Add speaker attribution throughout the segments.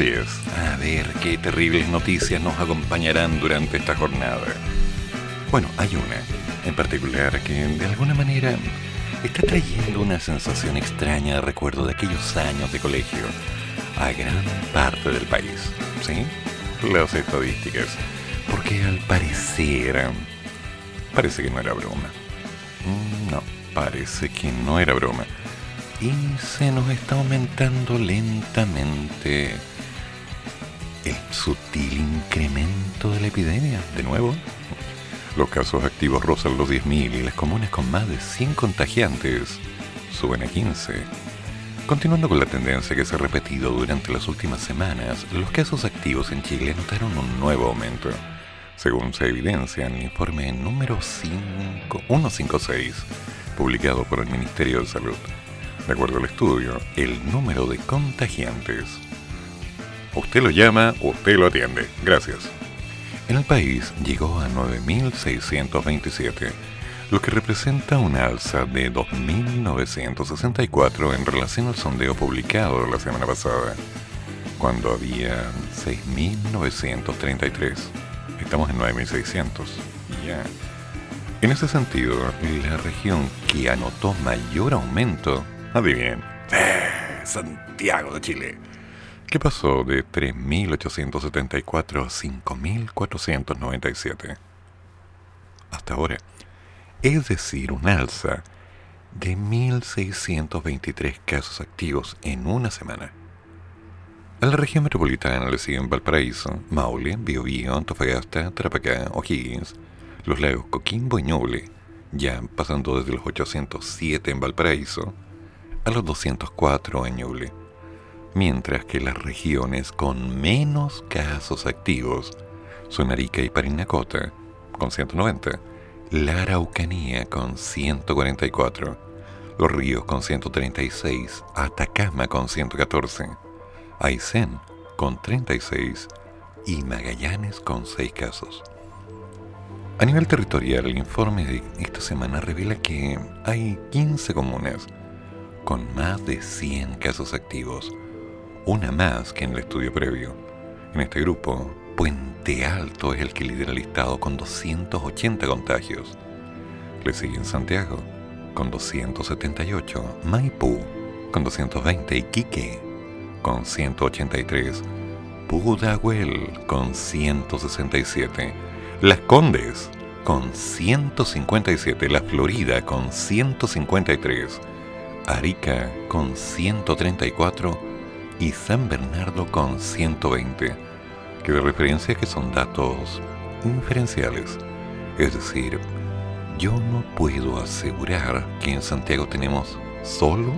Speaker 1: A ver qué terribles noticias nos acompañarán durante esta jornada. Bueno, hay una en particular que de alguna manera está trayendo una sensación extraña de recuerdo de aquellos años de colegio a gran parte del país. ¿Sí? Las estadísticas. Porque al parecer... Parece que no era broma. Mm, no, parece que no era broma. Y se nos está aumentando lentamente el sutil incremento de la epidemia. De nuevo, los casos activos rozan los 10.000 y las comunes con más de 100 contagiantes suben a 15. Continuando con la tendencia que se ha repetido durante las últimas semanas, los casos activos en Chile notaron un nuevo aumento según se evidencia en el informe número 156, publicado por el Ministerio de Salud. De acuerdo al estudio, el número de contagiantes. Usted lo llama, usted lo atiende. Gracias. En el país llegó a 9.627, lo que representa una alza de 2.964 en relación al sondeo publicado la semana pasada, cuando había 6.933 estamos en 9600. Ya. En ese sentido, la región que anotó mayor aumento, adivinen, ¡Eh! Santiago de Chile, ¿Qué pasó de 3.874 a 5.497 hasta ahora. Es decir, un alza de 1.623 casos activos en una semana. A la región metropolitana le siguen Valparaíso, Maule, Biobío, Antofagasta, Tarapacá, O'Higgins, los lagos Coquimbo y Ñuble, ya pasando desde los 807 en Valparaíso a los 204 en Ñuble, mientras que las regiones con menos casos activos son Arica y Parinacota, con 190, la Araucanía con 144, los ríos con 136, Atacama con 114, Aysén con 36 y Magallanes con 6 casos. A nivel territorial, el informe de esta semana revela que hay 15 comunas con más de 100 casos activos, una más que en el estudio previo. En este grupo, Puente Alto es el que lidera el listado con 280 contagios. Le siguen Santiago con 278, Maipú con 220 y Quique con 183, Pudahuel con 167, Las Condes con 157, La Florida con 153, Arica con 134 y San Bernardo con 120, que de referencia que son datos inferenciales. Es decir, yo no puedo asegurar que en Santiago tenemos solo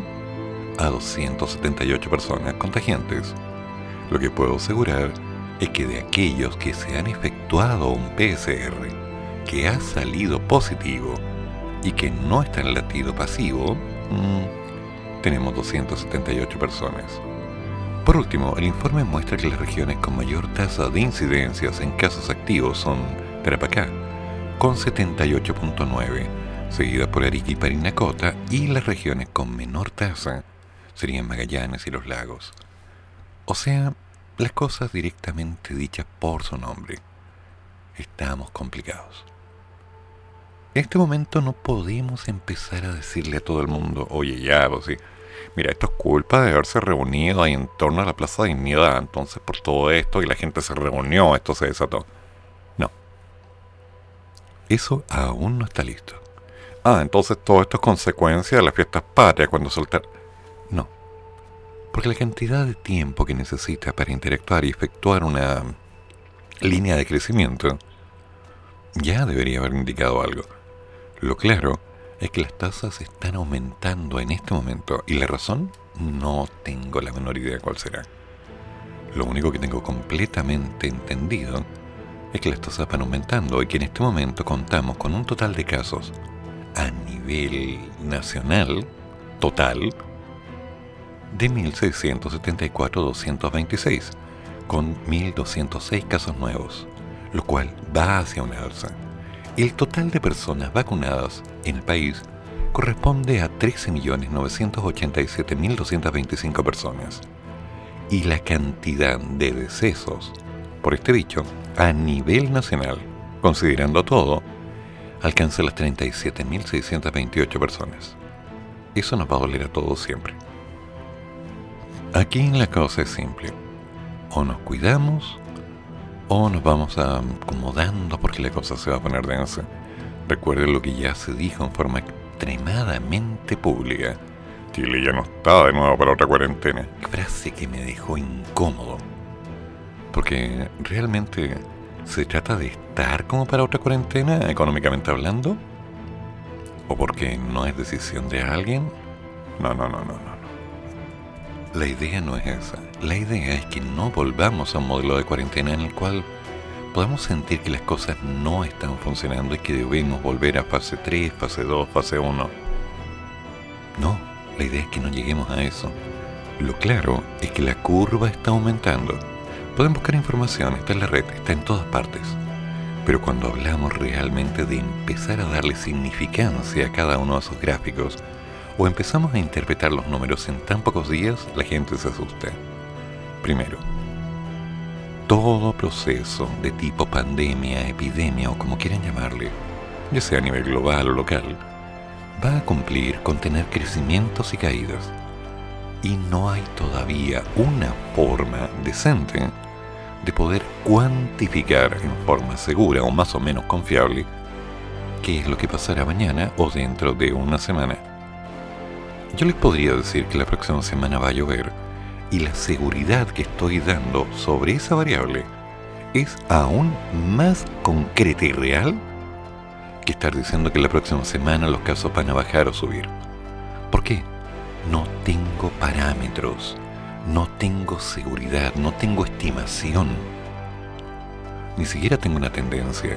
Speaker 1: a 278 personas contagiantes. Lo que puedo asegurar es que de aquellos que se han efectuado un PCR que ha salido positivo y que no está en latido pasivo, mm, tenemos 278 personas. Por último, el informe muestra que las regiones con mayor tasa de incidencias en casos activos son Tarapacá, con 78.9, seguida por Arica y Parinacota, y las regiones con menor tasa serían Magallanes y los lagos. O sea, las cosas directamente dichas por su nombre. Estamos complicados. En este momento no podemos empezar a decirle a todo el mundo, oye, ya, pues sí, mira, esto es culpa de haberse reunido ahí en torno a la Plaza de Dignidad, entonces por todo esto y la gente se reunió, esto se desató. No. Eso aún no está listo. Ah, entonces todo esto es consecuencia de las fiestas patrias cuando soltar no. Porque la cantidad de tiempo que necesita para interactuar y efectuar una línea de crecimiento ya debería haber indicado algo. Lo claro es que las tasas están aumentando en este momento. ¿Y la razón? No tengo la menor idea cuál será. Lo único que tengo completamente entendido es que las tasas van aumentando y que en este momento contamos con un total de casos a nivel nacional, total, de 1.674.226, con 1.206 casos nuevos, lo cual va hacia una alza. El total de personas vacunadas en el país corresponde a 13.987.225 personas. Y la cantidad de decesos por este bicho a nivel nacional, considerando todo, alcanza las 37.628 personas. Eso nos va a doler a todos siempre. Aquí la cosa es simple. O nos cuidamos o nos vamos acomodando porque la cosa se va a poner densa. Recuerden lo que ya se dijo en forma extremadamente pública. Chile ya no está de nuevo para otra cuarentena. Frase que me dejó incómodo. Porque realmente se trata de estar como para otra cuarentena, económicamente hablando. ¿O porque no es decisión de alguien? No, no, no, no, no. La idea no es esa. La idea es que no volvamos a un modelo de cuarentena en el cual podamos sentir que las cosas no están funcionando y que debemos volver a fase 3, fase 2, fase 1. No, la idea es que no lleguemos a eso. Lo claro es que la curva está aumentando. Pueden buscar información, está en la red, está en todas partes. Pero cuando hablamos realmente de empezar a darle significancia a cada uno de esos gráficos, o empezamos a interpretar los números en tan pocos días, la gente se asusta. Primero, todo proceso de tipo pandemia, epidemia o como quieran llamarle, ya sea a nivel global o local, va a cumplir con tener crecimientos y caídas. Y no hay todavía una forma decente de poder cuantificar en forma segura o más o menos confiable qué es lo que pasará mañana o dentro de una semana. Yo les podría decir que la próxima semana va a llover y la seguridad que estoy dando sobre esa variable es aún más concreta y real que estar diciendo que la próxima semana los casos van a bajar o subir. ¿Por qué? No tengo parámetros, no tengo seguridad, no tengo estimación. Ni siquiera tengo una tendencia.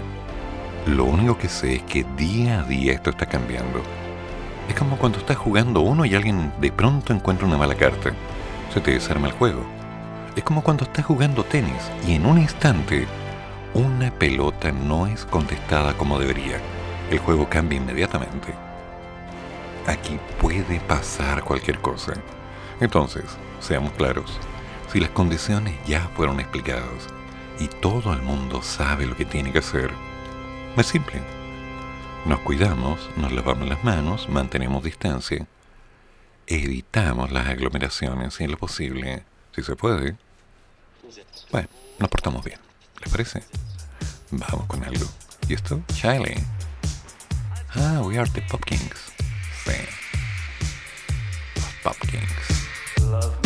Speaker 1: Lo único que sé es que día a día esto está cambiando es como cuando estás jugando uno y alguien de pronto encuentra una mala carta. Se te desarma el juego. Es como cuando estás jugando tenis y en un instante una pelota no es contestada como debería. El juego cambia inmediatamente. Aquí puede pasar cualquier cosa. Entonces, seamos claros, si las condiciones ya fueron explicadas y todo el mundo sabe lo que tiene que hacer, es simple nos cuidamos, nos lavamos las manos, mantenemos distancia, evitamos las aglomeraciones en lo posible, si se puede, bueno, nos portamos bien. ¿Les parece? Vamos con algo. ¿Y esto? Chile. Ah, we are the Pop Kings. Sí. Los Pop Kings.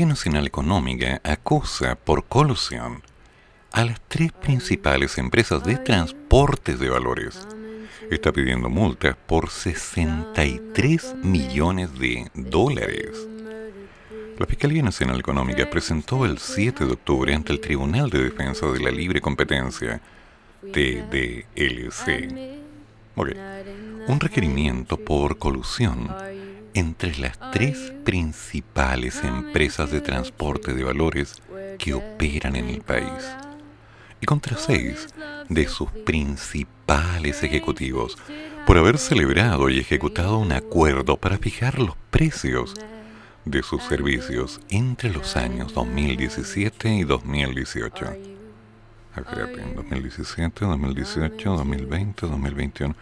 Speaker 1: Nacional Económica acusa por colusión a las tres principales empresas de transportes de valores. Está pidiendo multas por 63 millones de dólares. La Fiscalía Nacional Económica presentó el 7 de octubre ante el Tribunal de Defensa de la Libre Competencia, TDLC, un requerimiento por colusión entre las tres principales empresas de transporte de valores que operan en el país. y contra seis de sus principales ejecutivos por haber celebrado y ejecutado un acuerdo para fijar los precios de sus servicios entre los años 2017 y 2018. Espérate, en 2017, 2018, 2020, 2021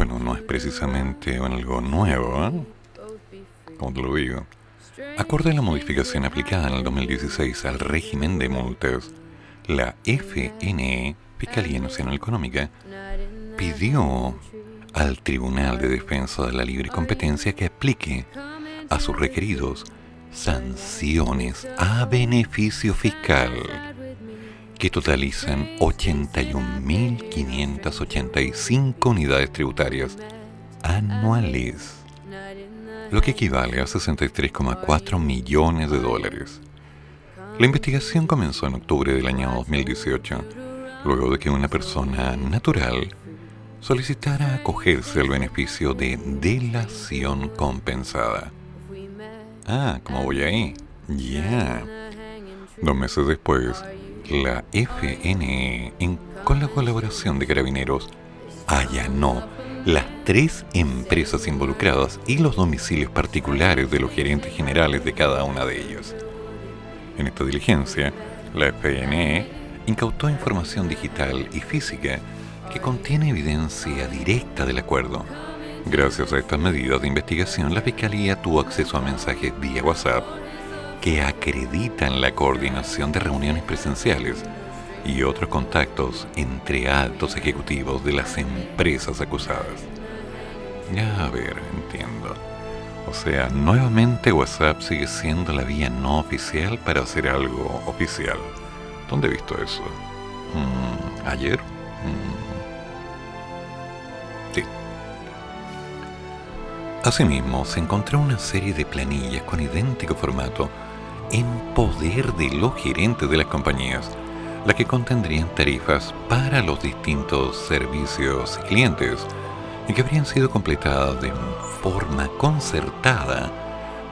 Speaker 1: bueno, no es precisamente algo nuevo, ¿eh? Como te lo digo. Acorde a la modificación aplicada en el 2016 al régimen de multas, la FNE, Fiscalía Nacional Económica, pidió al Tribunal de Defensa de la Libre Competencia que aplique a sus requeridos sanciones a beneficio fiscal que totalizan 81.585 unidades tributarias anuales, lo que equivale a 63,4 millones de dólares. La investigación comenzó en octubre del año 2018, luego de que una persona natural solicitara acogerse al beneficio de delación compensada. Ah, ¿cómo voy ahí? Ya. Dos meses después, la FNE, con la colaboración de carabineros, allanó las tres empresas involucradas y los domicilios particulares de los gerentes generales de cada una de ellas. En esta diligencia, la FNE incautó información digital y física que contiene evidencia directa del acuerdo. Gracias a estas medidas de investigación, la Fiscalía tuvo acceso a mensajes vía WhatsApp que acreditan la coordinación de reuniones presenciales y otros contactos entre altos ejecutivos de las empresas acusadas. Ya a ver, entiendo. O sea, nuevamente WhatsApp sigue siendo la vía no oficial para hacer algo oficial. ¿Dónde he visto eso? Mm, ¿Ayer? Mm. Sí. Asimismo, se encontró una serie de planillas con idéntico formato en poder de los gerentes de las compañías, la que contendrían tarifas para los distintos servicios y clientes y que habrían sido completadas de forma concertada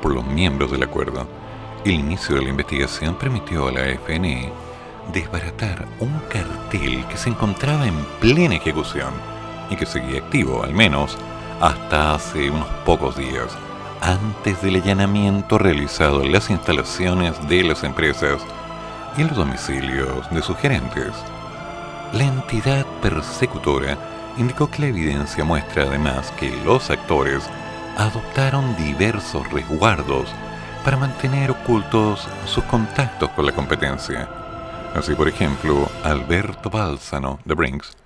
Speaker 1: por los miembros del acuerdo. El inicio de la investigación permitió a la FNE desbaratar un cartel que se encontraba en plena ejecución y que seguía activo, al menos, hasta hace unos pocos días antes del allanamiento realizado en las instalaciones de las empresas y en los domicilios de sus gerentes. La entidad persecutora indicó que la evidencia muestra además que los actores adoptaron diversos resguardos para mantener ocultos sus contactos con la competencia. Así, por ejemplo, Alberto Balsano de Brinks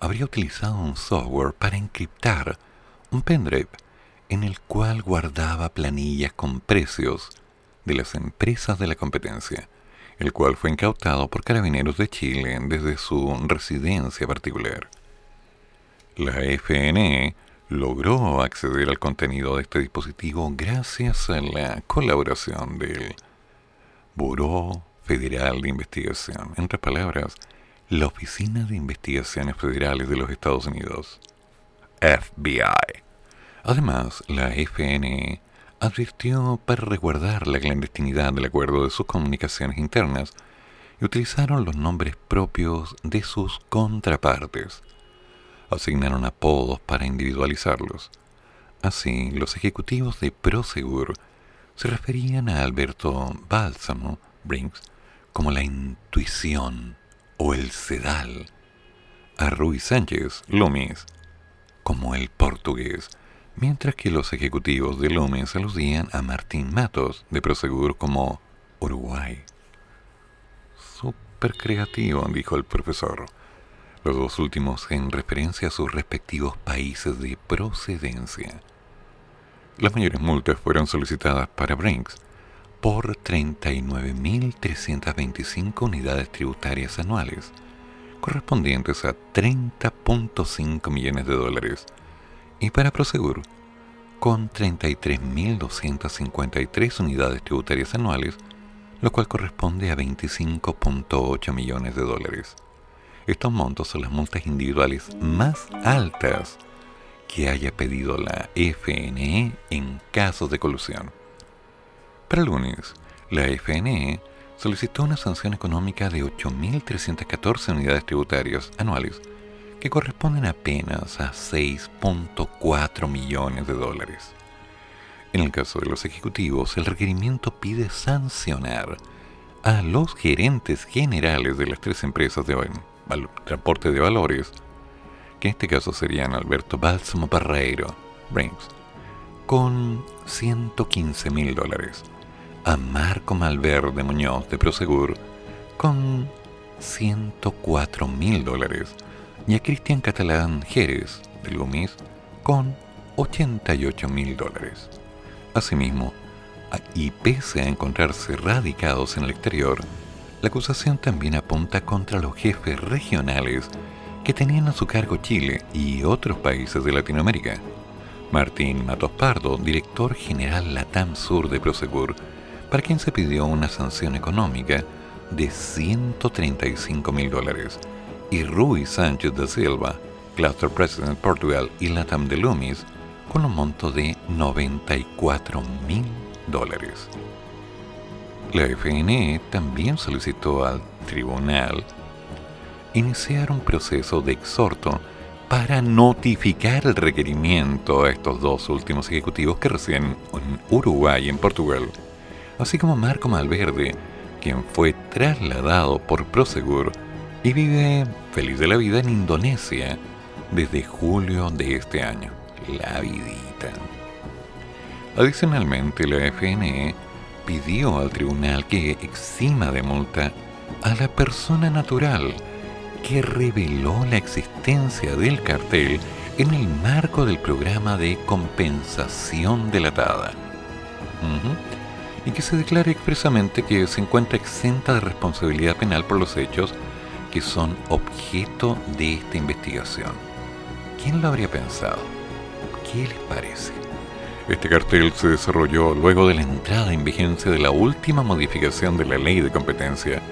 Speaker 1: habría utilizado un software para encriptar un pendrive en el cual guardaba planillas con precios de las empresas de la competencia, el cual fue incautado por carabineros de Chile desde su residencia particular. La FNE logró acceder al contenido de este dispositivo gracias a la colaboración del Buró Federal de Investigación, entre palabras, la Oficina de Investigaciones Federales de los Estados Unidos, FBI. Además, la FNE advirtió para resguardar la clandestinidad del acuerdo de sus comunicaciones internas y utilizaron los nombres propios de sus contrapartes. Asignaron apodos para individualizarlos. Así, los ejecutivos de Prosegur se referían a Alberto Bálsamo, Brinks, como la intuición o el sedal, a Ruiz Sánchez, Loomis, como el portugués, mientras que los ejecutivos de Loomis aludían a Martín Matos de Prosegur como Uruguay. Súper creativo, dijo el profesor. Los dos últimos en referencia a sus respectivos países de procedencia. Las mayores multas fueron solicitadas para Brinks por 39.325 unidades tributarias anuales, correspondientes a 30.5 millones de dólares, y para Prosegur con 33.253 unidades tributarias anuales, lo cual corresponde a 25.8 millones de dólares. Estos montos son las multas individuales más altas que haya pedido la FNE en casos de colusión. Para el lunes, la FNE solicitó una sanción económica de 8.314 unidades tributarias anuales que corresponden apenas a 6.4 millones de dólares. En el caso de los ejecutivos, el requerimiento pide sancionar a los gerentes generales de las tres empresas de transporte de valores, que en este caso serían Alberto Bálsamo Parreiro, Brinks, con 115 mil dólares, a Marco Malverde Muñoz de Prosegur, con 104 mil dólares, y a Cristian Catalán Jerez de Lumis con 88 mil dólares. Asimismo, y pese a encontrarse radicados en el exterior, la acusación también apunta contra los jefes regionales que tenían a su cargo Chile y otros países de Latinoamérica. Martín Matos Pardo, director general Latam Sur de Prosegur, para quien se pidió una sanción económica de 135 mil dólares y Rui Sánchez da Silva, Cluster President Portugal y Latam de Loomis, con un monto de 94 mil dólares. La FNE también solicitó al tribunal iniciar un proceso de exhorto para notificar el requerimiento a estos dos últimos ejecutivos que residen en Uruguay y en Portugal, así como Marco Malverde, quien fue trasladado por Prosegur y vive feliz de la vida en Indonesia desde julio de este año. La vidita. Adicionalmente, la FNE pidió al tribunal que exima de multa a la persona natural que reveló la existencia del cartel en el marco del programa de compensación delatada. Y que se declare expresamente que se encuentra exenta de responsabilidad penal por los hechos que son objeto de esta investigación. ¿Quién lo habría pensado? ¿Qué les parece? Este cartel se desarrolló luego de la entrada en vigencia de la última modificación de la ley de competencia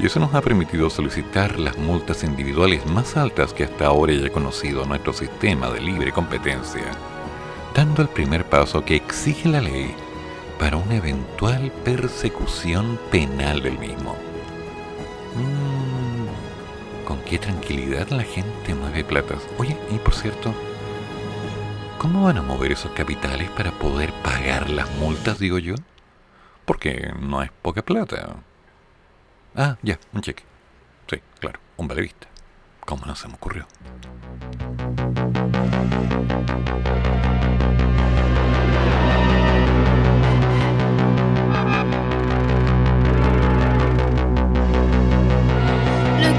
Speaker 1: y eso nos ha permitido solicitar las multas individuales más altas que hasta ahora haya conocido nuestro sistema de libre competencia, dando el primer paso que exige la ley para una eventual persecución penal del mismo. Qué tranquilidad la gente mueve platas. Oye, y por cierto, ¿cómo van a mover esos capitales para poder pagar las multas, digo yo? Porque no es poca plata. Ah, ya, un cheque. Sí, claro, un vale vista. ¿Cómo no se me ocurrió?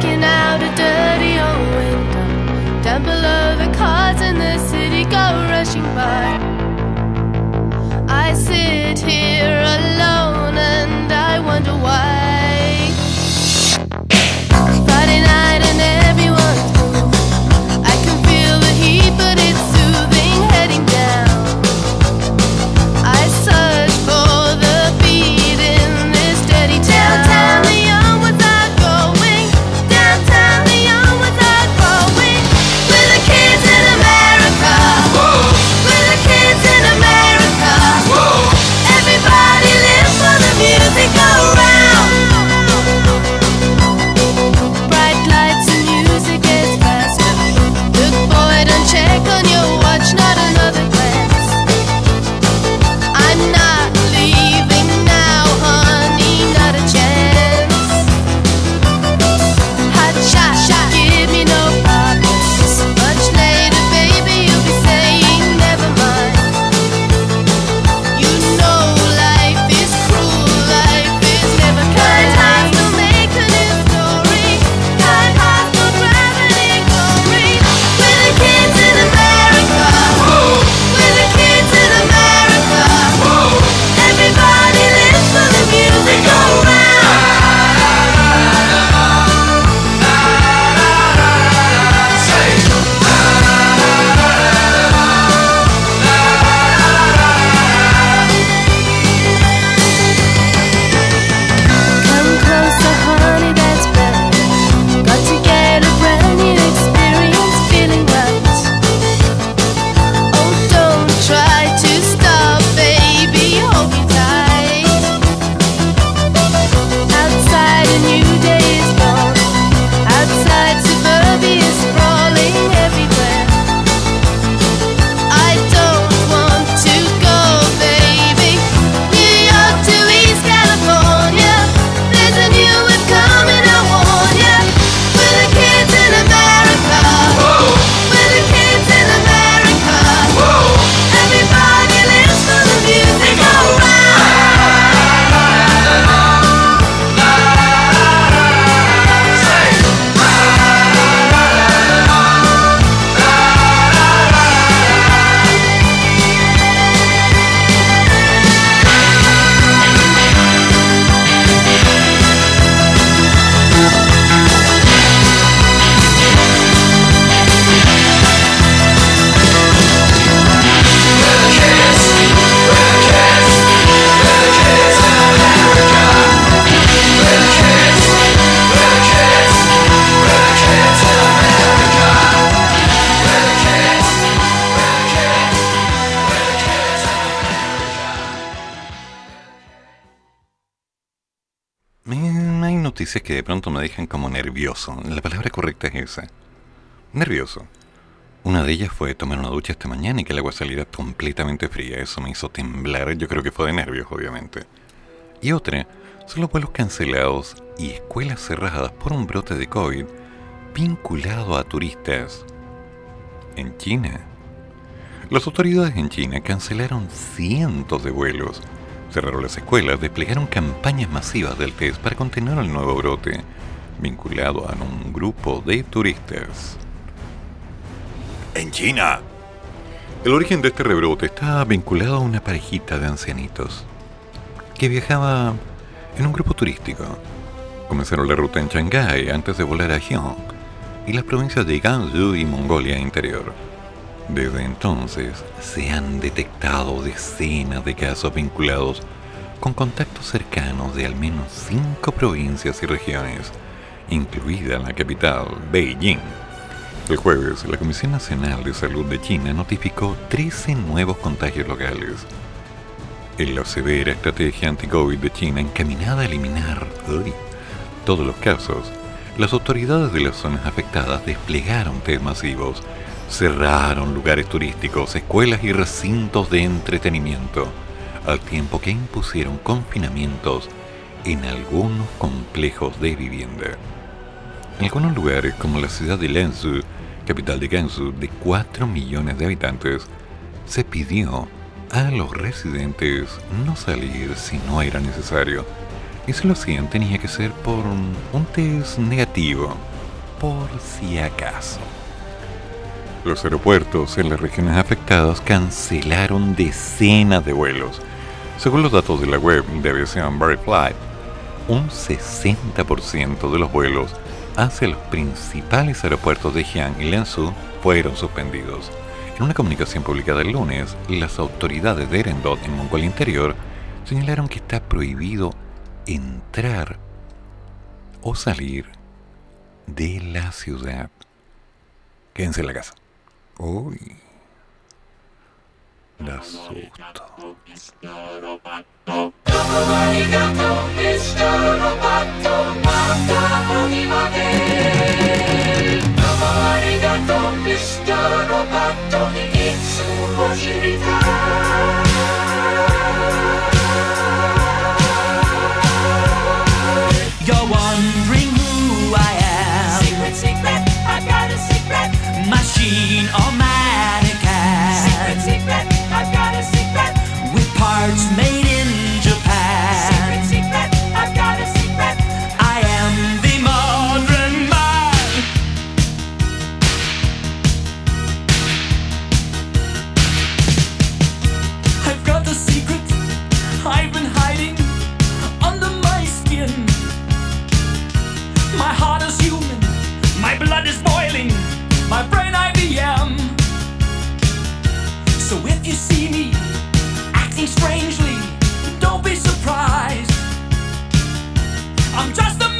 Speaker 1: Checking
Speaker 2: out a dirty old window. Down below the cars in the city go rushing by. I sit here alone.
Speaker 1: Que de pronto me dejan como nervioso. La palabra correcta es esa. Nervioso. Una de ellas fue tomar una ducha esta mañana y que el agua saliera completamente fría. Eso me hizo temblar. Yo creo que fue de nervios, obviamente. Y otra son los vuelos cancelados y escuelas cerradas por un brote de COVID vinculado a turistas en China. Las autoridades en China cancelaron cientos de vuelos, cerraron las escuelas, desplegaron campañas masivas del test para contener el nuevo brote vinculado a un grupo de turistas en China. El origen de este rebrote está vinculado a una parejita de ancianitos que viajaba en un grupo turístico. Comenzaron la ruta en Shanghái antes de volar a Xiong y las provincias de Gansu y Mongolia Interior. Desde entonces se han detectado decenas de casos vinculados con contactos cercanos de al menos cinco provincias y regiones, incluida la capital, Beijing. El jueves, la Comisión Nacional de Salud de China notificó 13 nuevos contagios locales. En la severa estrategia anti-COVID de China encaminada a eliminar todos los casos, las autoridades de las zonas afectadas desplegaron test masivos, cerraron lugares turísticos, escuelas y recintos de entretenimiento, al tiempo que impusieron confinamientos en algunos complejos de vivienda. En algunos lugares, como la ciudad de Lenzhou, capital de Gansu, de 4 millones de habitantes, se pidió a los residentes no salir si no era necesario. Y si lo hacían tenía que ser por un test negativo, por si acaso. Los aeropuertos en las regiones afectadas cancelaron decenas de vuelos. Según los datos de la web de aviación Flight, un 60% de los vuelos hacia los principales aeropuertos de Jiang y Lenzhou fueron suspendidos. En una comunicación publicada el lunes, las autoridades de Erendot en Mongolia Interior señalaron que está prohibido entrar o salir de la ciudad. Quédense en la casa. 多いだそうだ。あ
Speaker 3: りがとう、ミスターロボット。また鬼まで。ありがとう、ミスターロボットにいつも知りたい。all my
Speaker 1: Uy. Da susto.
Speaker 4: your problems so we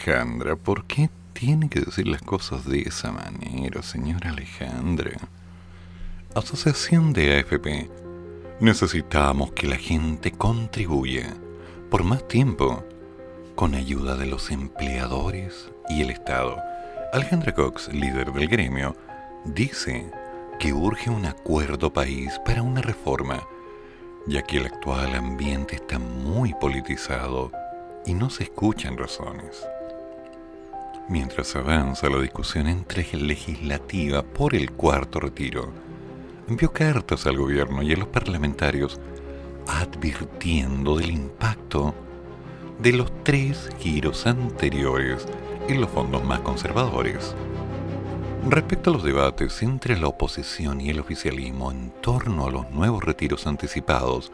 Speaker 1: Alejandra, ¿por qué tiene que decir las cosas de esa manera, señora Alejandra? Asociación de AFP. Necesitamos que la gente contribuya por más tiempo con ayuda de los empleadores y el Estado. Alejandra Cox, líder del gremio, dice que urge un acuerdo país para una reforma, ya que el actual ambiente está muy politizado y no se escuchan razones. Mientras avanza la discusión entre legislativa por el cuarto retiro, envió cartas al gobierno y a los parlamentarios advirtiendo del impacto de los tres giros anteriores en los fondos más conservadores. Respecto a los debates entre la oposición y el oficialismo en torno a los nuevos retiros anticipados,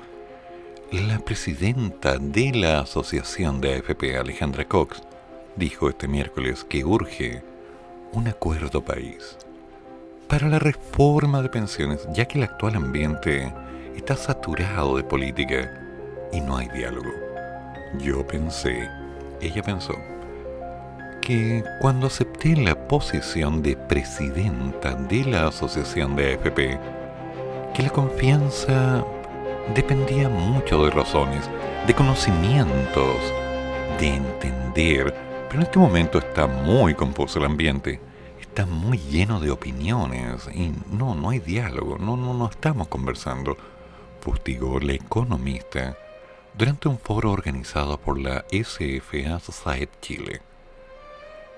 Speaker 1: la presidenta de la Asociación de AFP, Alejandra Cox, dijo este miércoles que urge un acuerdo país para la reforma de pensiones, ya que el actual ambiente está saturado de política y no hay diálogo. Yo pensé, ella pensó, que cuando acepté la posición de presidenta de la asociación de AFP, que la confianza dependía mucho de razones, de conocimientos, de entender pero en este momento está muy confuso el ambiente. Está muy lleno de opiniones y no, no hay diálogo, no, no, no estamos conversando. Fustigó la economista durante un foro organizado por la SFA Society Chile.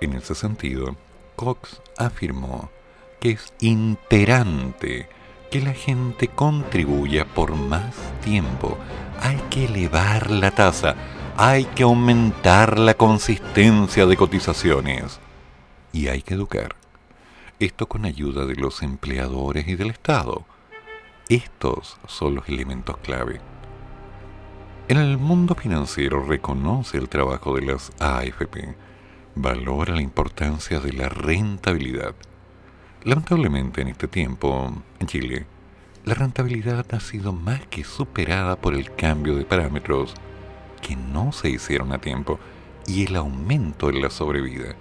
Speaker 1: En ese sentido, Cox afirmó que es imperante que la gente contribuya por más tiempo. Hay que elevar la tasa hay que aumentar la consistencia de cotizaciones y hay que educar. Esto con ayuda de los empleadores y del Estado. Estos son los elementos clave. En el mundo financiero reconoce el trabajo de las AFP, valora la importancia de la rentabilidad. Lamentablemente en este tiempo, en Chile, la rentabilidad ha sido más que superada por el cambio de parámetros que no se hicieron a tiempo y el aumento en la sobrevida.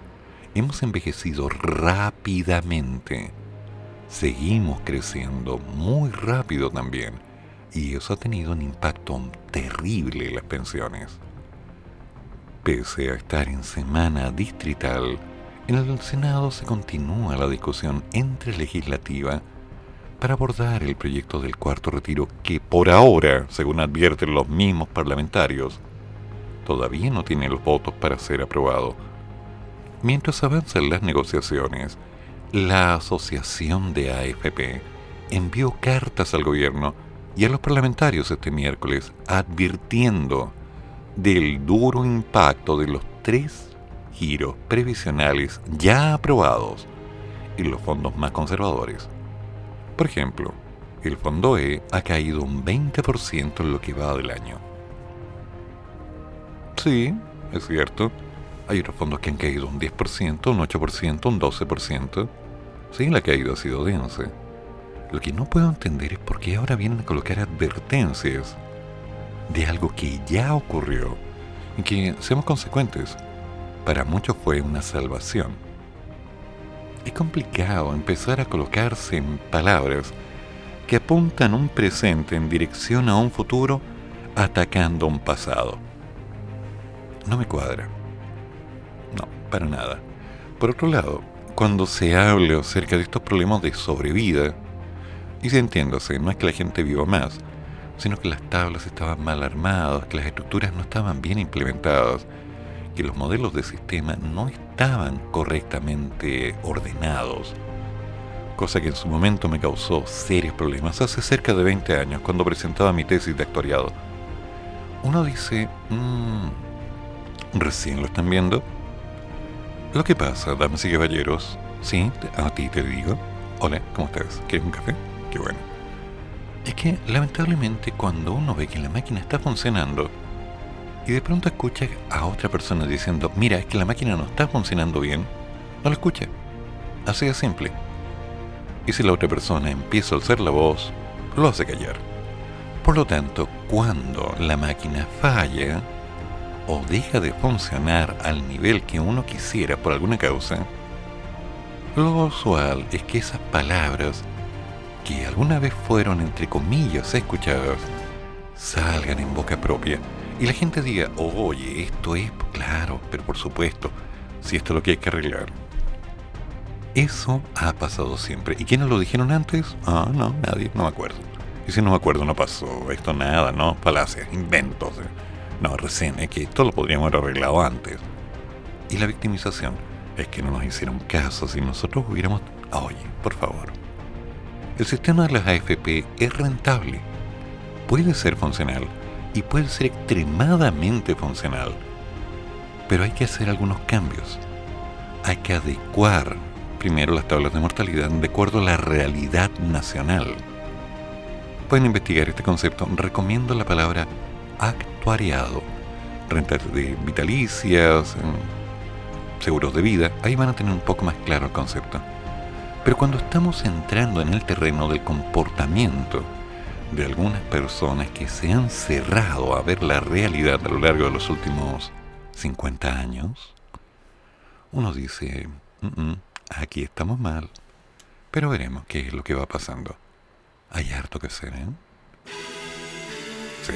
Speaker 1: Hemos envejecido rápidamente. Seguimos creciendo muy rápido también y eso ha tenido un impacto terrible en las pensiones. Pese a estar en semana distrital, en el Senado se continúa la discusión entre legislativa para abordar el proyecto del cuarto retiro que por ahora, según advierten los mismos parlamentarios, todavía no tiene los votos para ser aprobado. Mientras avanzan las negociaciones, la Asociación de AFP envió cartas al gobierno y a los parlamentarios este miércoles advirtiendo del duro impacto de los tres giros previsionales ya aprobados en los fondos más conservadores. Por ejemplo, el fondo E ha caído un 20% en lo que va del año. Sí, es cierto. Hay otros fondos que han caído un 10%, un 8%, un 12%. Sí, la caída ha sido densa. Lo que no puedo entender es por qué ahora vienen a colocar advertencias de algo que ya ocurrió y que, seamos consecuentes, para muchos fue una salvación. Es complicado empezar a colocarse en palabras que apuntan un presente en dirección a un futuro atacando un pasado. No me cuadra. No, para nada. Por otro lado, cuando se hable acerca de estos problemas de sobrevida, y se entiéndose, no es que la gente viva más, sino que las tablas estaban mal armadas, que las estructuras no estaban bien implementadas, que los modelos de sistema no estaban correctamente ordenados, cosa que en su momento me causó serios problemas hace cerca de 20 años cuando presentaba mi tesis de actuariado. Uno dice, mmm, recién lo están viendo. Lo que pasa, damas y caballeros, sí, a ti te digo, hola, ¿cómo estás? ¿Quieres un café? Qué bueno. Es que lamentablemente cuando uno ve que la máquina está funcionando y de pronto escucha a otra persona diciendo, mira, es que la máquina no está funcionando bien, no lo escucha. Así de simple. Y si la otra persona empieza a alzar la voz, lo hace callar. Por lo tanto, cuando la máquina falla o deja de funcionar al nivel que uno quisiera por alguna causa, lo usual es que esas palabras que alguna vez fueron, entre comillas, escuchadas, salgan en boca propia y la gente diga, oye, esto es, claro, pero por supuesto, si esto es lo que hay que arreglar. Eso ha pasado siempre. ¿Y quiénes lo dijeron antes? Ah, no, nadie, no me acuerdo. Y si no me acuerdo, no pasó esto nada, ¿no? Falacias, inventos. No, recién, es que esto lo podríamos haber arreglado antes. Y la victimización es que no nos hicieron caso si nosotros hubiéramos... Oye, por favor, el sistema de las AFP es rentable, puede ser funcional y puede ser extremadamente funcional, pero hay que hacer algunos cambios. Hay que adecuar primero las tablas de mortalidad de acuerdo a la realidad nacional. Pueden investigar este concepto, recomiendo la palabra actuariado, rentas de vitalicias, seguros de vida, ahí van a tener un poco más claro el concepto. Pero cuando estamos entrando en el terreno del comportamiento de algunas personas que se han cerrado a ver la realidad a lo largo de los últimos 50 años, uno dice, aquí estamos mal, pero veremos qué es lo que va pasando. Hay harto que hacer, ¿eh? Sí.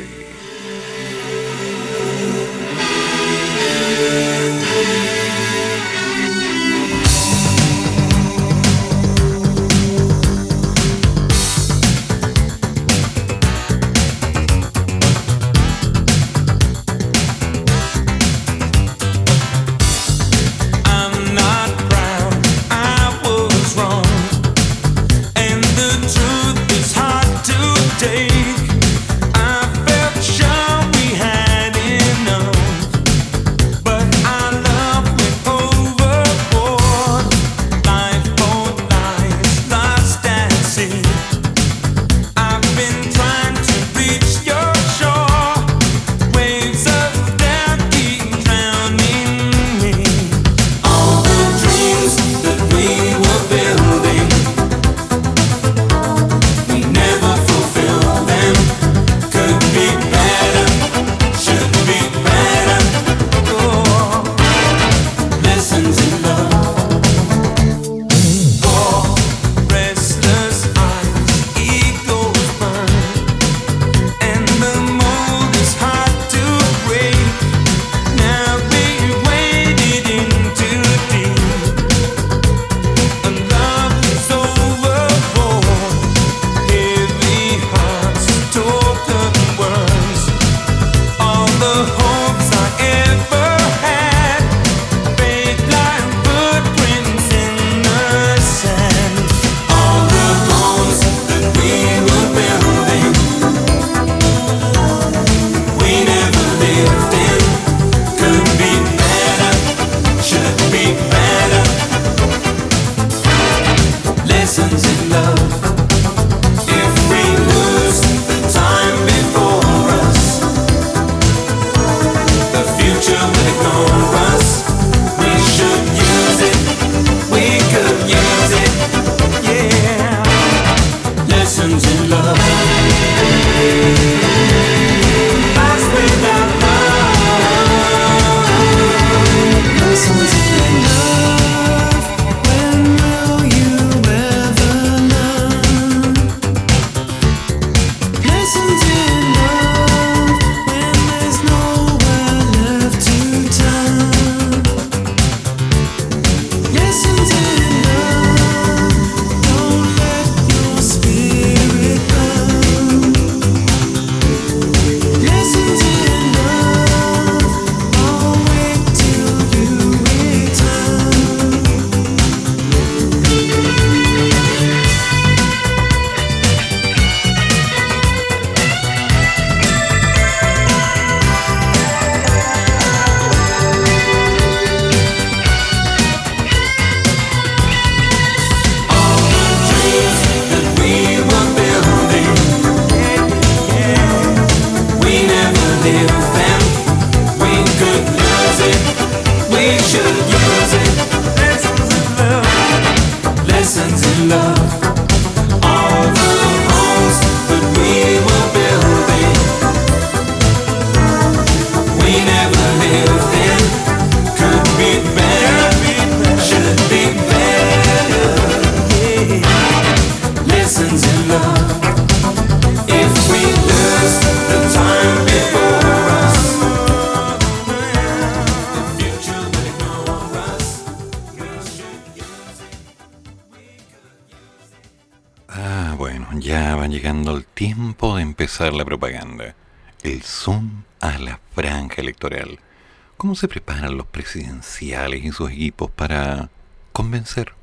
Speaker 1: ¿Cómo se preparan los presidenciales y sus equipos para convencer?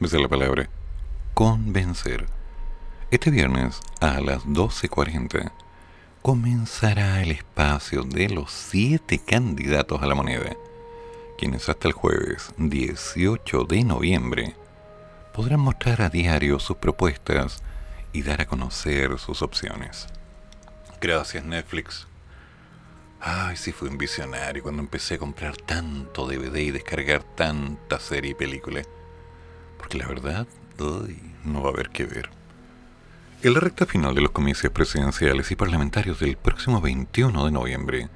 Speaker 1: Esa es la palabra. Convencer. Este viernes a las 12.40 comenzará el espacio de los siete candidatos a la moneda, quienes hasta el jueves 18 de noviembre podrán mostrar a diario sus propuestas y dar a conocer sus opciones. Gracias Netflix. Ay, sí fui un visionario cuando empecé a comprar tanto DVD y descargar tanta serie y película. Porque la verdad, no va a haber que ver. En la recta final de los comicios presidenciales y parlamentarios del próximo 21 de noviembre,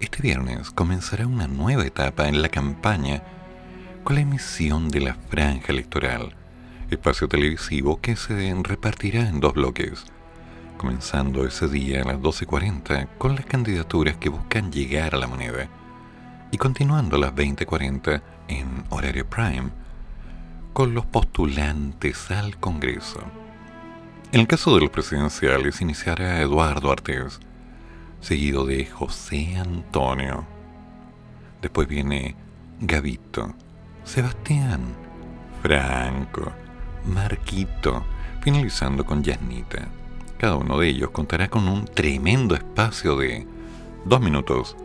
Speaker 1: este viernes comenzará una nueva etapa en la campaña con la emisión de la franja electoral, espacio televisivo que se repartirá en dos bloques, comenzando ese día a las 12.40 con las candidaturas que buscan llegar a la moneda y continuando a las 20.40 en horario prime con los postulantes al Congreso. En el caso de los presidenciales iniciará Eduardo Artés, seguido de José Antonio. Después viene Gavito, Sebastián, Franco, Marquito, finalizando con Yanita. Cada uno de ellos contará con un tremendo espacio de 2 minutos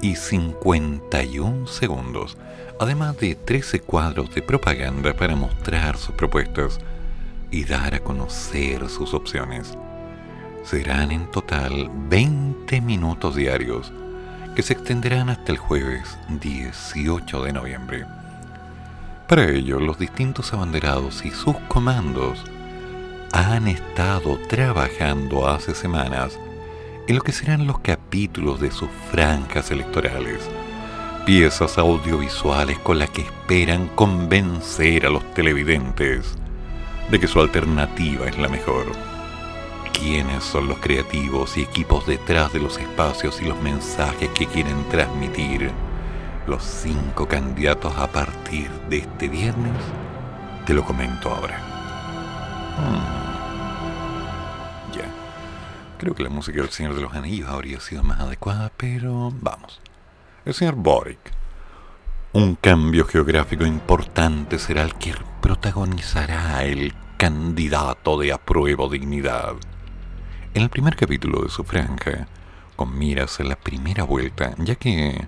Speaker 1: y 51 segundos, además de 13 cuadros de propaganda para mostrar sus propuestas y dar a conocer sus opciones. Serán en total 20 minutos diarios que se extenderán hasta el jueves 18 de noviembre. Para ello, los distintos abanderados y sus comandos han estado trabajando hace semanas en lo que serán los capítulos de sus franjas electorales, piezas audiovisuales con las que esperan convencer a los televidentes de que su alternativa es la mejor. ¿Quiénes son los creativos y equipos detrás de los espacios y los mensajes que quieren transmitir los cinco candidatos a partir de este viernes? Te lo comento ahora. Hmm. Ya. Creo que la música del Señor de los Anillos habría sido más adecuada, pero vamos. El señor Boric. Un cambio geográfico importante será el que protagonizará el candidato de apruebo dignidad. En el primer capítulo de su franja, con miras en la primera vuelta, ya que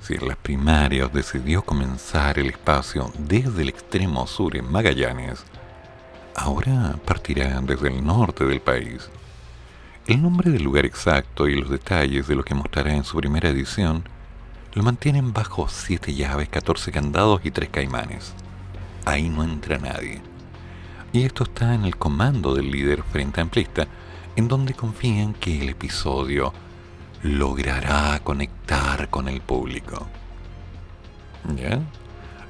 Speaker 1: si en las primarias decidió comenzar el espacio desde el extremo sur en Magallanes, ahora partirá desde el norte del país. El nombre del lugar exacto y los detalles de lo que mostrará en su primera edición lo mantienen bajo siete llaves, 14 candados y tres caimanes ahí no entra nadie. Y esto está en el comando del líder frente amplista, en donde confían que el episodio logrará conectar con el público. ¿Ya?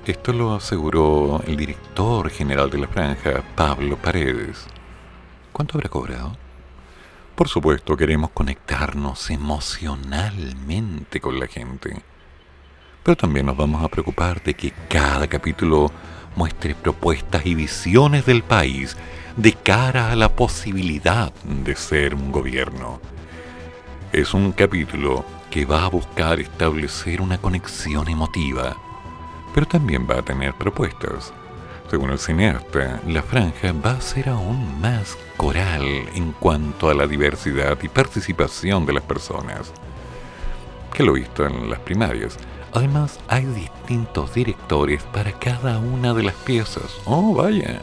Speaker 1: Esto lo aseguró el director general de la franja, Pablo Paredes. ¿Cuánto habrá cobrado? Por supuesto, queremos conectarnos emocionalmente con la gente. Pero también nos vamos a preocupar de que cada capítulo muestre propuestas y visiones del país de cara a la posibilidad de ser un gobierno. Es un capítulo que va a buscar establecer una conexión emotiva, pero también va a tener propuestas. Según el cineasta, la franja va a ser aún más coral en cuanto a la diversidad y participación de las personas, que lo visto en las primarias Además, hay distintos directores para cada una de las piezas. Oh, vaya.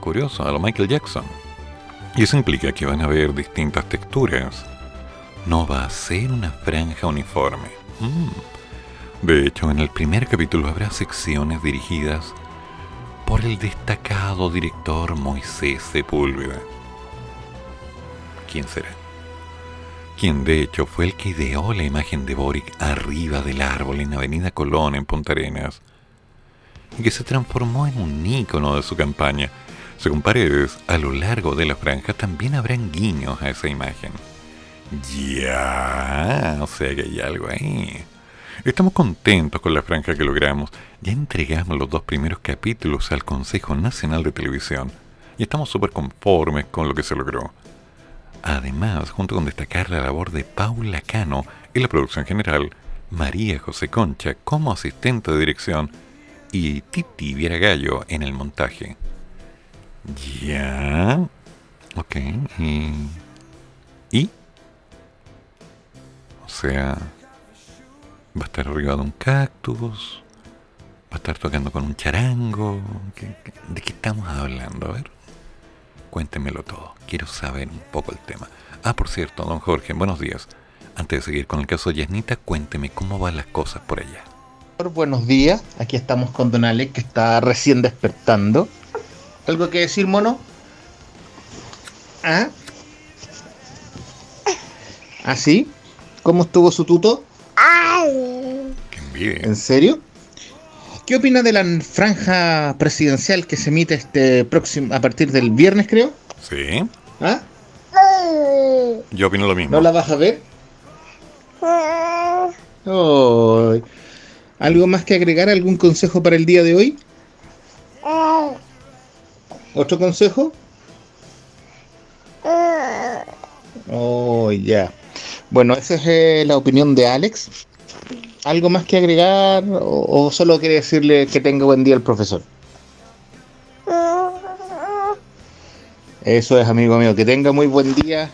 Speaker 1: Curioso, a lo Michael Jackson. Y eso implica que van a haber distintas texturas. No va a ser una franja uniforme. Mm. De hecho, en el primer capítulo habrá secciones dirigidas por el destacado director Moisés Sepúlveda. ¿Quién será? quien de hecho fue el que ideó la imagen de Boric arriba del árbol en Avenida Colón en Punta Arenas, y que se transformó en un ícono de su campaña. Según Paredes, a lo largo de la franja también habrán guiños a esa imagen. Ya, o sea que hay algo ahí. Estamos contentos con la franja que logramos. Ya entregamos los dos primeros capítulos al Consejo Nacional de Televisión y estamos súper conformes con lo que se logró. Además, junto con destacar la labor de Paula Cano en la producción general, María José Concha como asistente de dirección y Titi Viera Gallo en el montaje. Ya. Ok. Y. ¿Y? O sea. Va a estar arriba de un cactus. Va a estar tocando con un charango. de qué estamos hablando? A ver. Cuéntemelo todo. Quiero saber un poco el tema. Ah, por cierto, don Jorge, buenos días. Antes de seguir con el caso de Yasnita, cuénteme cómo van las cosas por allá.
Speaker 4: Buenos días. Aquí estamos con Don Alex, que está recién despertando. ¿Algo que decir, mono? ¿Ah? ¿Ah, sí? ¿Cómo estuvo su tuto?
Speaker 1: ¡Qué envidia!
Speaker 4: ¿En serio? ¿Qué opina de la franja presidencial que se emite este próximo a partir del viernes, creo?
Speaker 1: Sí.
Speaker 4: ¿Ah?
Speaker 1: Yo opino lo mismo.
Speaker 4: ¿No la vas a ver? ¿Algo más que agregar? ¿Algún consejo para el día de hoy? ¿Otro consejo? Oh, ya. Bueno, esa es eh, la opinión de Alex. ¿Algo más que agregar o, solo quiere decirle que tenga buen día el profesor? Eso es, amigo mío, que tenga muy buen día.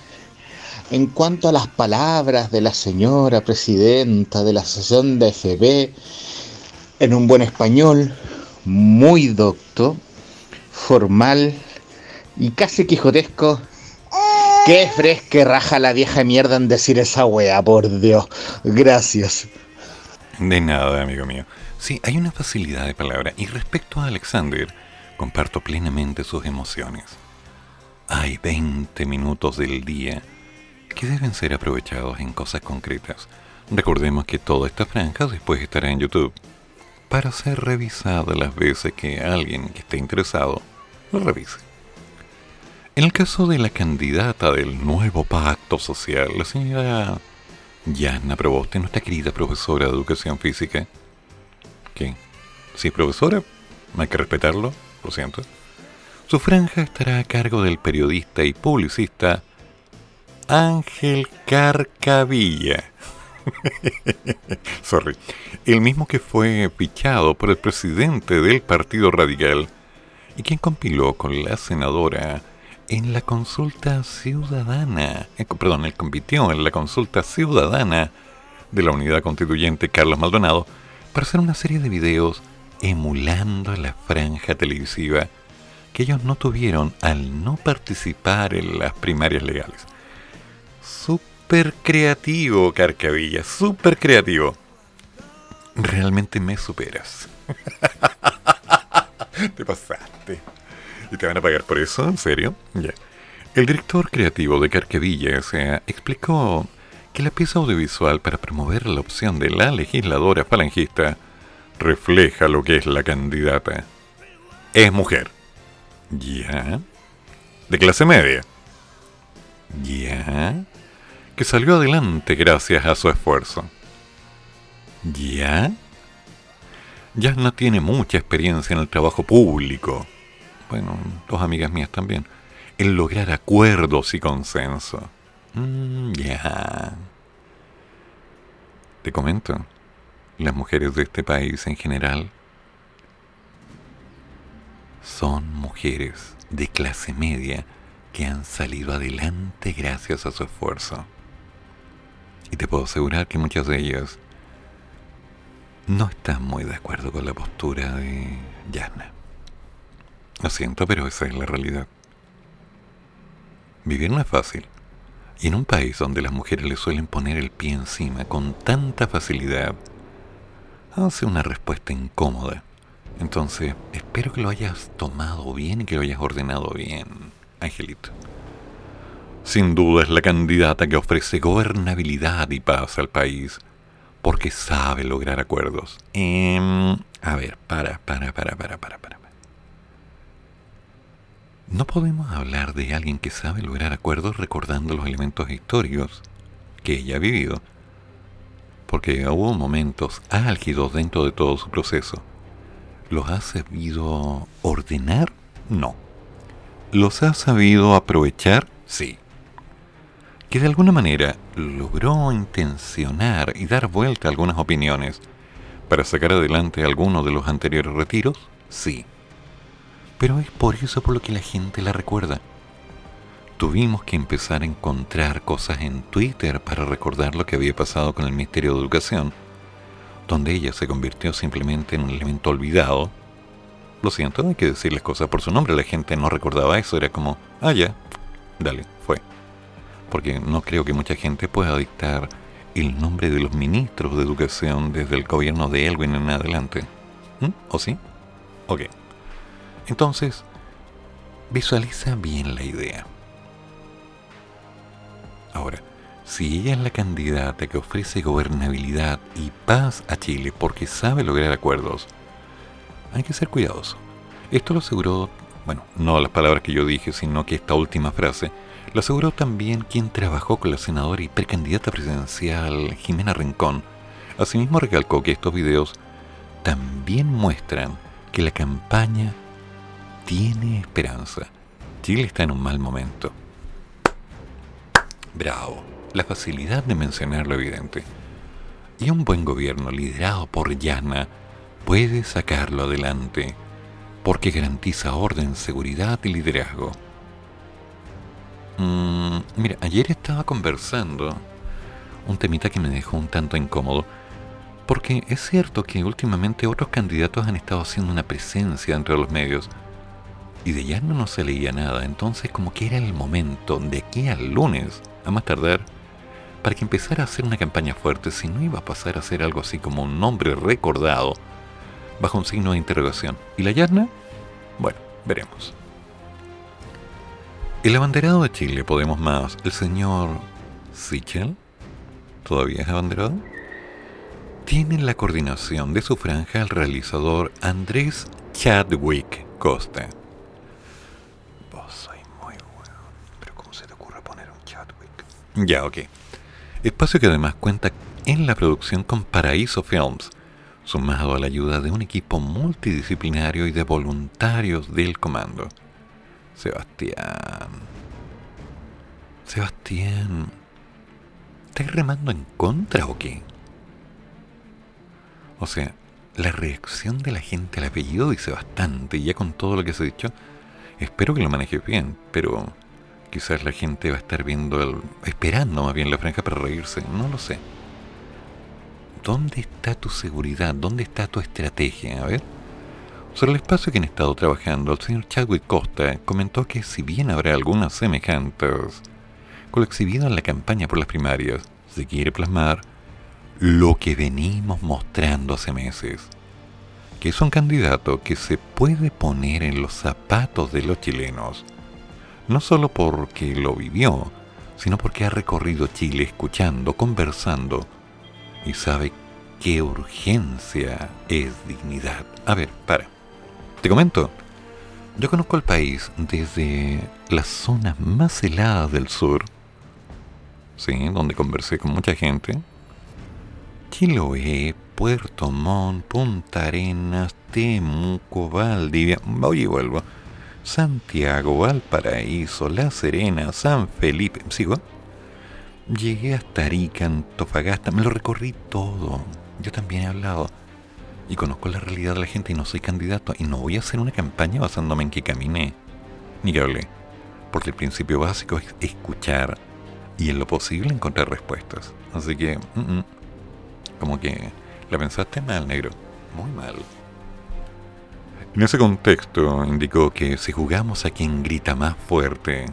Speaker 4: En cuanto a las palabras de la señora presidenta de la sesión de FB, en un buen español, muy docto, formal y casi quijotesco, qué fresca raja la vieja mierda en decir esa wea, por Dios. Gracias.
Speaker 1: De nada, amigo mío. Sí, hay una facilidad de palabra. Y respecto a Alexander, comparto plenamente sus emociones. Hay 20 minutos del día que deben ser aprovechados en cosas concretas. Recordemos que toda esta franja después estará en YouTube para ser revisada las veces que alguien que esté interesado lo revise. En el caso de la candidata del nuevo pacto social, la señora Yana Proboste, nuestra querida profesora de educación física, que si es profesora, hay que respetarlo, lo siento. Su franja estará a cargo del periodista y publicista Ángel Carcavilla. Sorry. El mismo que fue fichado por el presidente del Partido Radical y quien compiló con la senadora en la consulta ciudadana, eh, perdón, él compitió en la consulta ciudadana de la unidad constituyente Carlos Maldonado para hacer una serie de videos emulando la franja televisiva que ellos no tuvieron al no participar en las primarias legales. Súper creativo, Carcavilla, súper creativo. Realmente me superas. Te pasaste. ¿Y te van a pagar por eso? ¿En serio? Ya. El director creativo de Carquevilla se explicó que la pieza audiovisual para promover la opción de la legisladora falangista refleja lo que es la candidata. Es mujer. Ya. De clase media. Ya. Que salió adelante gracias a su esfuerzo. Ya. Ya no tiene mucha experiencia en el trabajo público bueno, dos amigas mías también, el lograr acuerdos y consenso. Mm, ya. Te comento, las mujeres de este país en general son mujeres de clase media que han salido adelante gracias a su esfuerzo. Y te puedo asegurar que muchas de ellas no están muy de acuerdo con la postura de Yana. Lo siento, pero esa es la realidad. Vivir no es fácil. Y en un país donde las mujeres le suelen poner el pie encima con tanta facilidad, hace una respuesta incómoda. Entonces, espero que lo hayas tomado bien y que lo hayas ordenado bien, Angelito. Sin duda es la candidata que ofrece gobernabilidad y paz al país, porque sabe lograr acuerdos. Em, a ver, para, para, para, para, para, para. No podemos hablar de alguien que sabe lograr acuerdos recordando los elementos históricos que ella ha vivido, porque hubo momentos álgidos dentro de todo su proceso. ¿Los ha sabido ordenar? No. ¿Los ha sabido aprovechar? Sí. Que de alguna manera logró intencionar y dar vuelta a algunas opiniones para sacar adelante algunos de los anteriores retiros? Sí. Pero es por eso por lo que la gente la recuerda. Tuvimos que empezar a encontrar cosas en Twitter para recordar lo que había pasado con el Ministerio de Educación, donde ella se convirtió simplemente en un elemento olvidado. Lo siento, hay que decir las cosas por su nombre, la gente no recordaba eso, era como, ah, ya, dale, fue. Porque no creo que mucha gente pueda dictar el nombre de los ministros de educación desde el gobierno de Elwin en adelante. ¿Mm? ¿O sí? Ok. Entonces, visualiza bien la idea. Ahora, si ella es la candidata que ofrece gobernabilidad y paz a Chile porque sabe lograr acuerdos, hay que ser cuidadoso. Esto lo aseguró, bueno, no las palabras que yo dije, sino que esta última frase, lo aseguró también quien trabajó con la senadora y precandidata presidencial Jimena Rincón. Asimismo recalcó que estos videos también muestran que la campaña tiene esperanza. Chile está en un mal momento. Bravo, la facilidad de mencionar lo evidente. Y un buen gobierno liderado por Yana puede sacarlo adelante porque garantiza orden, seguridad y liderazgo. Mm, mira, ayer estaba conversando un temita que me dejó un tanto incómodo, porque es cierto que últimamente otros candidatos han estado haciendo una presencia entre los medios, y de ya no se leía nada, entonces como que era el momento, de aquí al lunes, a más tardar, para que empezara a hacer una campaña fuerte, si no iba a pasar a ser algo así como un nombre recordado, bajo un signo de interrogación. ¿Y la Yarna? Bueno, veremos. El abanderado de Chile, Podemos Más, el señor Sichel, ¿todavía es abanderado? Tiene la coordinación de su franja el realizador Andrés Chadwick Costa. Vos sois muy bueno, pero ¿cómo se te ocurre poner un Chadwick? Ya, ok. Espacio que además cuenta en la producción con Paraíso Films, sumado a la ayuda de un equipo multidisciplinario y de voluntarios del comando. Sebastián. Sebastián. ¿Estás remando en contra o qué? O sea, la reacción de la gente al apellido dice bastante, y ya con todo lo que se ha dicho, espero que lo manejes bien, pero quizás la gente va a estar viendo, el, esperando más bien la franja para reírse, no lo sé. ¿Dónde está tu seguridad? ¿Dónde está tu estrategia? A ver. Sobre el espacio que han estado trabajando, el señor Chadwick Costa comentó que si bien habrá algunas semejanzas con lo exhibido en la campaña por las primarias, se quiere plasmar lo que venimos mostrando hace meses, que es un candidato que se puede poner en los zapatos de los chilenos, no solo porque lo vivió, sino porque ha recorrido Chile escuchando, conversando y sabe qué urgencia es dignidad. A ver, para. Te comento, yo conozco el país desde las zonas más heladas del sur, ¿sí? donde conversé con mucha gente. Chiloé, Puerto Montt, Punta Arenas, Temuco, Valdivia, voy y vuelvo. Santiago, Valparaíso, La Serena, San Felipe, ¿sigo? Llegué hasta Arica, Antofagasta, me lo recorrí todo. Yo también he hablado y conozco la realidad de la gente y no soy candidato y no voy a hacer una campaña basándome en que caminé ni que hablé. Porque el principio básico es escuchar y en lo posible encontrar respuestas. Así que, como que la pensaste mal, negro. Muy mal. En ese contexto indicó que si jugamos a quien grita más fuerte,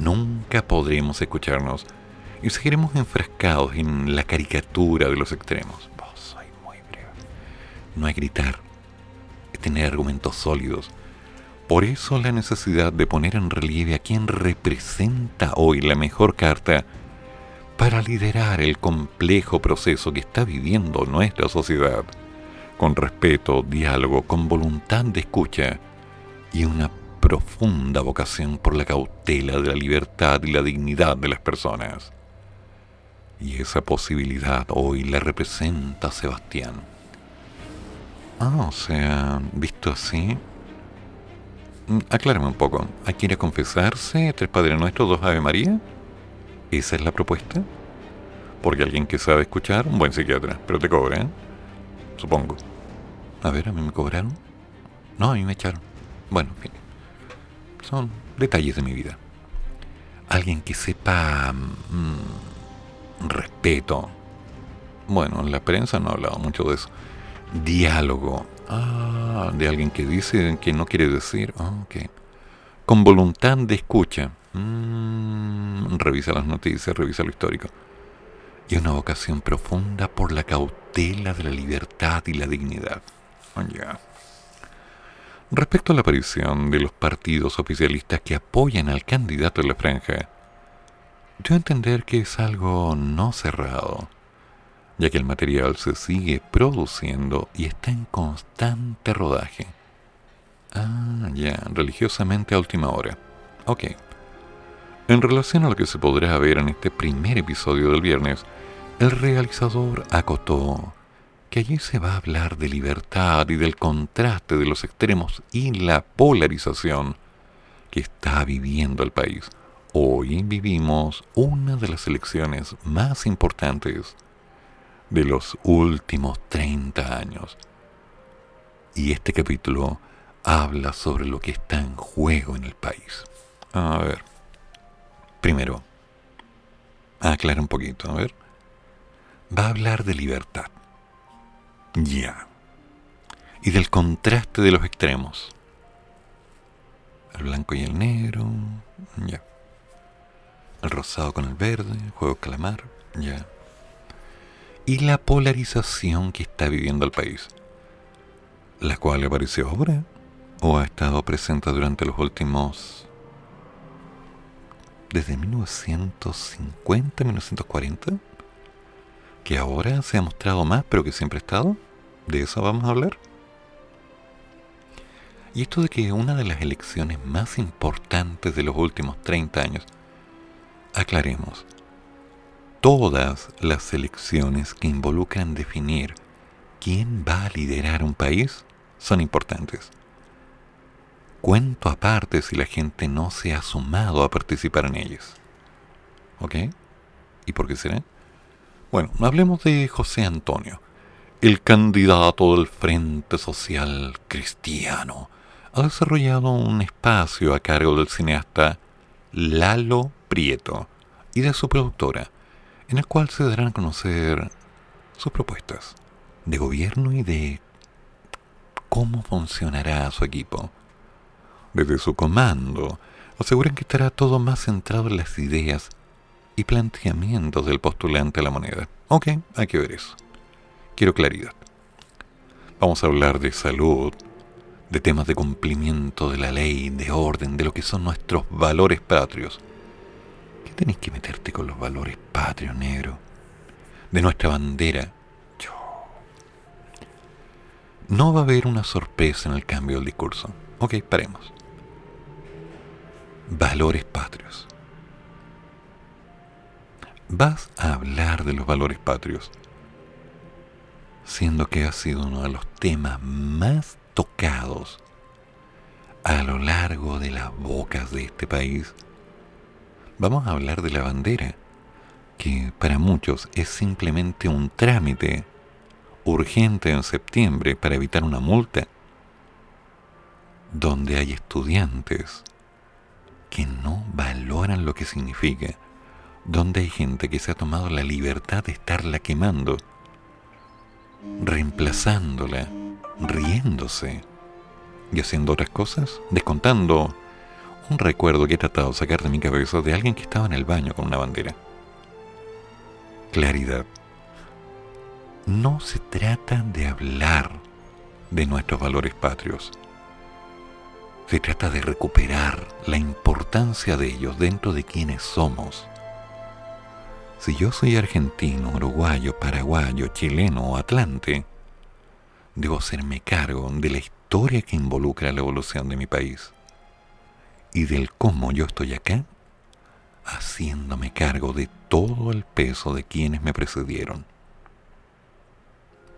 Speaker 1: nunca podremos escucharnos y seguiremos enfrascados en la caricatura de los extremos. No es gritar, es tener argumentos sólidos. Por eso la necesidad de poner en relieve a quien representa hoy la mejor carta para liderar el complejo proceso que está viviendo nuestra sociedad, con respeto, diálogo, con voluntad de escucha y una profunda vocación por la cautela de la libertad y la dignidad de las personas. Y esa posibilidad hoy la representa Sebastián. Ah, o sea, visto así, mm, aclárame un poco. ¿Hay que ir a confesarse? ¿Tres Padres Nuestros, dos Ave María? ¿Esa es la propuesta? Porque alguien que sabe escuchar, un buen psiquiatra, pero te cobra, ¿eh? Supongo. A ver, ¿a mí me cobraron? No, a mí me echaron. Bueno, en fin. Son detalles de mi vida. Alguien que sepa mm, respeto. Bueno, en la prensa no ha hablado mucho de eso. Diálogo. Ah, de alguien que dice que no quiere decir. Ah, ok. Con voluntad de escucha. Mm, revisa las noticias, revisa lo histórico. Y una vocación profunda por la cautela de la libertad y la dignidad. Oh, Respecto a la aparición de los partidos oficialistas que apoyan al candidato de la franja, yo entender que es algo no cerrado, ya que el material se sigue produciendo y está en constante rodaje. Ah, ya, religiosamente a última hora. Ok. En relación a lo que se podrá ver en este primer episodio del viernes, el realizador acotó que allí se va a hablar de libertad y del contraste de los extremos y la polarización que está viviendo el país. Hoy vivimos una de las elecciones más importantes de los últimos 30 años. Y este capítulo habla sobre lo que está en juego en el país. A ver. Primero, aclara un poquito, a ver. Va a hablar de libertad. Ya. Y del contraste de los extremos. El blanco y el negro. Ya. El rosado con el verde. Juego calamar. Ya. Y la polarización que está viviendo el país. La cual apareció ahora. O ha estado presente durante los últimos. Desde 1950, 1940 que ahora se ha mostrado más, pero que siempre ha estado. ¿De eso vamos a hablar? Y esto de que una de las elecciones más importantes de los últimos 30 años, aclaremos, todas las elecciones que involucran definir quién va a liderar un país son importantes. Cuento aparte si la gente no se ha sumado a participar en ellas. ¿Ok? ¿Y por qué será? Bueno, hablemos de José Antonio, el candidato del Frente Social Cristiano. Ha desarrollado un espacio a cargo del cineasta Lalo Prieto y de su productora, en el cual se darán a conocer sus propuestas de gobierno y de cómo funcionará su equipo. Desde su comando, aseguran que estará todo más centrado en las ideas y planteamientos del postulante a la moneda. Ok, hay que ver eso. Quiero claridad. Vamos a hablar de salud, de temas de cumplimiento de la ley, de orden, de lo que son nuestros valores patrios. ¿Qué tenéis que meterte con los valores patrios, negro? De nuestra bandera. No va a haber una sorpresa en el cambio del discurso. Ok, paremos. Valores patrios vas a hablar de los valores patrios, siendo que ha sido uno de los temas más tocados a lo largo de las bocas de este país. Vamos a hablar de la bandera, que para muchos es simplemente un trámite urgente en septiembre para evitar una multa, donde hay estudiantes que no valoran lo que significa donde hay gente que se ha tomado la libertad de estarla quemando, reemplazándola, riéndose y haciendo otras cosas, descontando un recuerdo que he tratado de sacar de mi cabeza de alguien que estaba en el baño con una bandera. Claridad. No se trata de hablar de nuestros valores patrios. Se trata de recuperar la importancia de ellos dentro de quienes somos si yo soy argentino, uruguayo, paraguayo, chileno o atlante, debo hacerme cargo de la historia que involucra la evolución de mi país y del cómo yo estoy acá, haciéndome cargo de todo el peso de quienes me precedieron.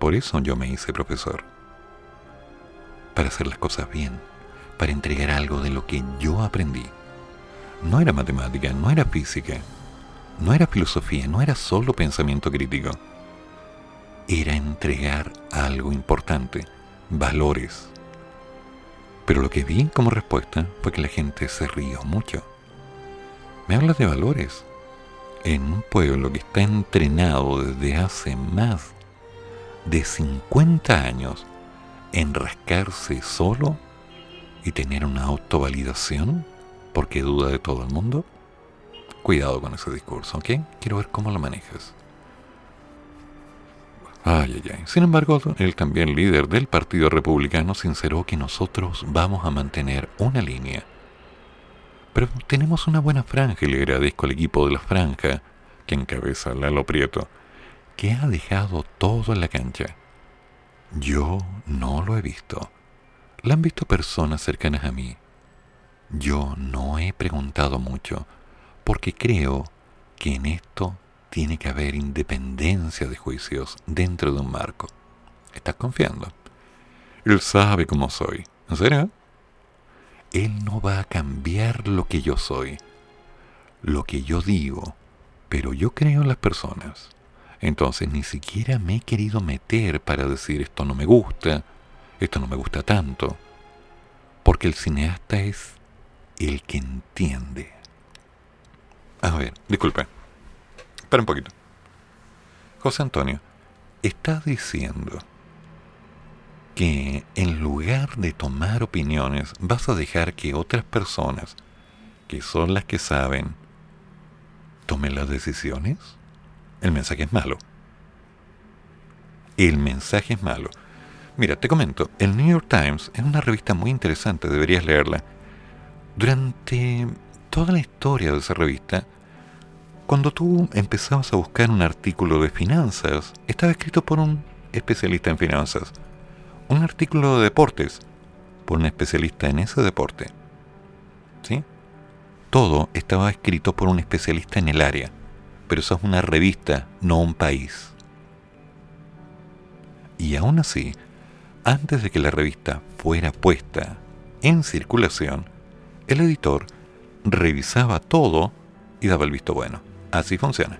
Speaker 1: Por eso yo me hice profesor, para hacer las cosas bien, para entregar algo de lo que yo aprendí. No era matemática, no era física, no era filosofía, no era solo pensamiento crítico. Era entregar algo importante, valores. Pero lo que vi como respuesta fue que la gente se rió mucho. Me habla de valores. En un pueblo que está entrenado desde hace más de 50 años en rascarse solo y tener una autovalidación porque duda de todo el mundo, cuidado con ese discurso, ¿ok? Quiero ver cómo lo manejas. Ay, ay, ay. Sin embargo, el también líder del Partido Republicano sinceró que nosotros vamos a mantener una línea. Pero tenemos una buena franja y le agradezco al equipo de la franja, que encabeza Lalo Prieto, que ha dejado todo en la cancha. Yo no lo he visto. La han visto personas cercanas a mí. Yo no he preguntado mucho, porque creo que en esto tiene que haber independencia de juicios dentro de un marco. ¿Estás confiando? Él sabe cómo soy. ¿En serio? Él no va a cambiar lo que yo soy, lo que yo digo, pero yo creo en las personas. Entonces ni siquiera me he querido meter para decir esto no me gusta, esto no me gusta tanto, porque el cineasta es el que entiende. A ver, disculpe. Espera un poquito. José Antonio, estás diciendo que en lugar de tomar opiniones vas a dejar que otras personas, que son las que saben, tomen las decisiones? El mensaje es malo. El mensaje es malo. Mira, te comento, el New York Times es una revista muy interesante, deberías leerla. Durante toda la historia de esa revista, cuando tú empezabas a buscar un artículo de finanzas, estaba escrito por un especialista en finanzas. Un artículo de deportes, por un especialista en ese deporte. ¿Sí? Todo estaba escrito por un especialista en el área, pero eso es una revista, no un país. Y aún así, antes de que la revista fuera puesta en circulación, el editor revisaba todo y daba el visto bueno. Así funciona.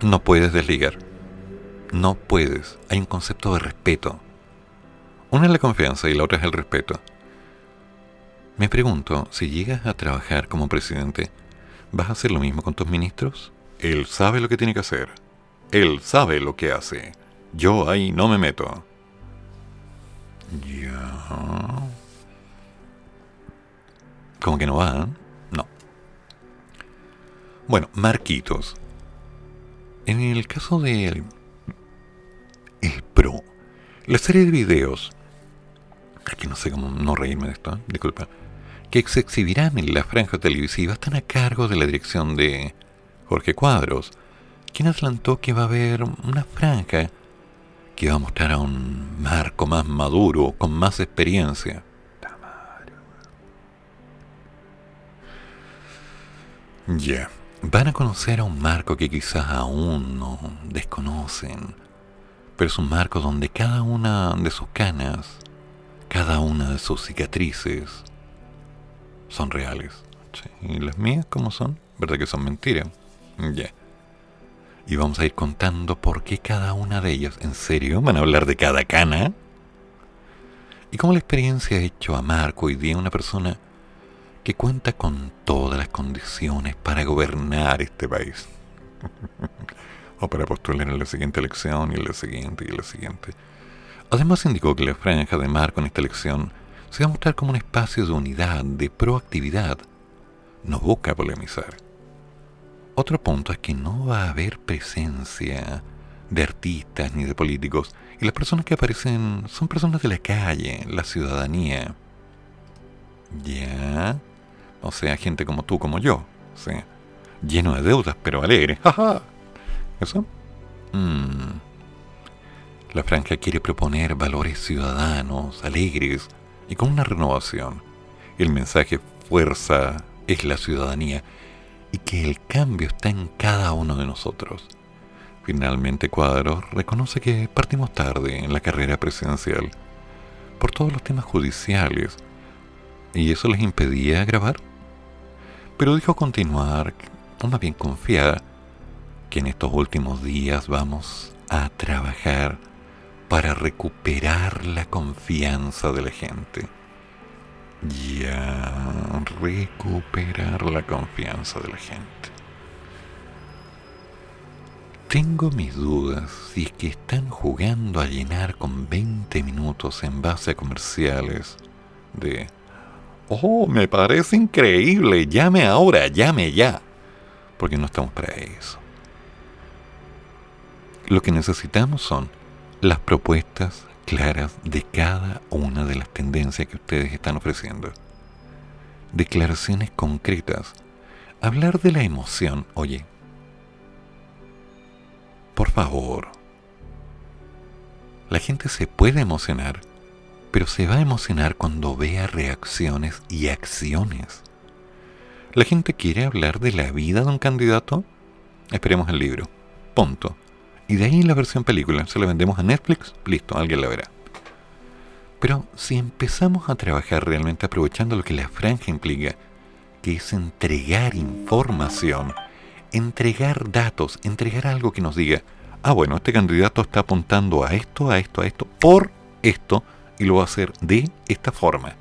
Speaker 1: No puedes desligar. No puedes. Hay un concepto de respeto. Una es la confianza y la otra es el respeto. Me pregunto, si llegas a trabajar como presidente, ¿vas a hacer lo mismo con tus ministros? Él sabe lo que tiene que hacer. Él sabe lo que hace. Yo ahí no me meto. Ya. Como que no va, ¿eh? Bueno, Marquitos. En el caso de el, el Pro, la serie de videos, aquí no sé cómo no reírme de esto, ¿eh? disculpa, que se exhibirán en la franja televisiva están a cargo de la dirección de Jorge Cuadros, quien adelantó que va a haber una franja que va a mostrar a un marco más maduro, con más experiencia. Ya van a conocer a un marco que quizás aún no desconocen, pero es un marco donde cada una de sus canas, cada una de sus cicatrices son reales. ¿Y las mías cómo son? ¿Verdad que son mentiras? Ya. Y vamos a ir contando por qué cada una de ellas, ¿en serio? ¿Van a hablar de cada cana? Y cómo la experiencia ha hecho a Marco hoy día una persona que cuenta con todas las condiciones para gobernar este país. o para postular en la siguiente elección y en la siguiente y en la siguiente. Además indicó que la franja de marco en esta elección se va a mostrar como un espacio de unidad, de proactividad. No busca polemizar. Otro punto es que no va a haber presencia de artistas ni de políticos y las personas que aparecen son personas de la calle, la ciudadanía. Ya, o sea, gente como tú, como yo. ¿sí? Lleno de deudas, pero alegre. ¿Eso? Mm. La franja quiere proponer valores ciudadanos, alegres y con una renovación. El mensaje fuerza es la ciudadanía y que el cambio está en cada uno de nosotros. Finalmente Cuadros reconoce que partimos tarde en la carrera presidencial, por todos los temas judiciales. Y eso les impedía grabar. Pero dijo continuar, o más bien confiada, que en estos últimos días vamos a trabajar para recuperar la confianza de la gente. Ya, recuperar la confianza de la gente. Tengo mis dudas si es que están jugando a llenar con 20 minutos en base a comerciales de... Oh, me parece increíble, llame ahora, llame ya. Porque no estamos para eso. Lo que necesitamos son las propuestas claras de cada una de las tendencias que ustedes están ofreciendo. Declaraciones concretas. Hablar de la emoción, oye, por favor. La gente se puede emocionar, pero se va a emocionar cuando vea reacciones y acciones. ¿La gente quiere hablar de la vida de un candidato? Esperemos el libro. Punto. Y de ahí la versión película. Se la vendemos a Netflix, listo, alguien la verá. Pero si empezamos a trabajar realmente aprovechando lo que la franja implica, que es entregar información, entregar datos, entregar algo que nos diga, ah, bueno, este candidato está apuntando a esto, a esto, a esto, por esto, y lo va a hacer de esta forma.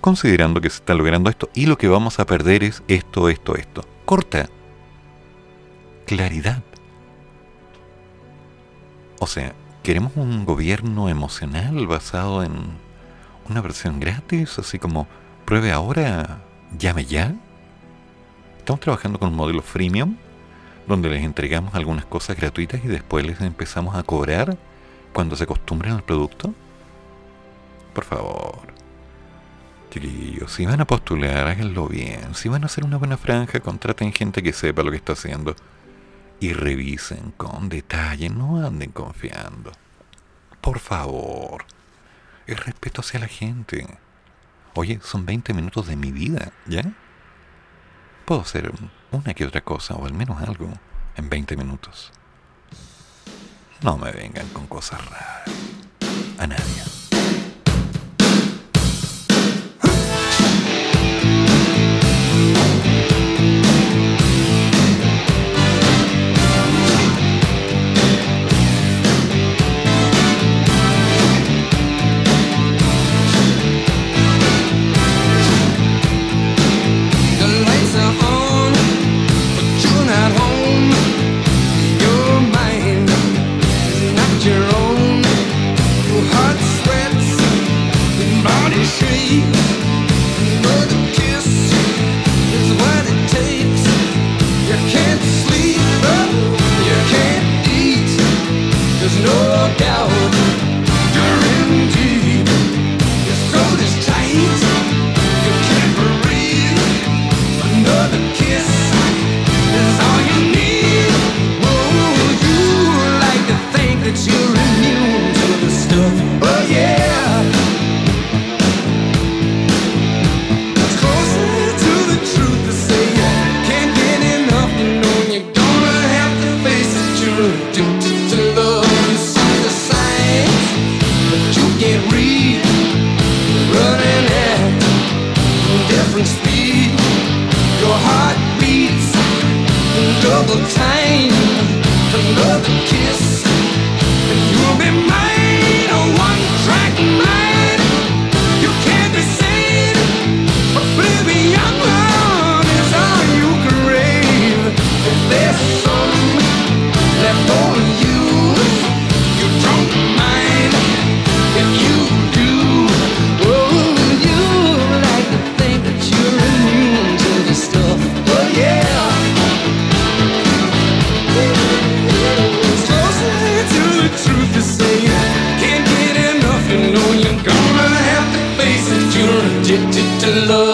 Speaker 1: Considerando que se está logrando esto y lo que vamos a perder es esto, esto, esto. Corta. Claridad. O sea, queremos un gobierno emocional basado en una versión gratis, así como pruebe ahora, llame ya. Estamos trabajando con un modelo freemium donde les entregamos algunas cosas gratuitas y después les empezamos a cobrar cuando se acostumbren al producto. Por favor. Chiquillos, si van a postular, háganlo bien. Si van a hacer una buena franja, contraten gente que sepa lo que está haciendo. Y revisen con detalle, no anden confiando. Por favor. El respeto hacia la gente. Oye, son 20 minutos de mi vida, ¿ya? puedo hacer una que otra cosa, o al menos algo, en 20 minutos. No me vengan con cosas raras. A nadie. to love.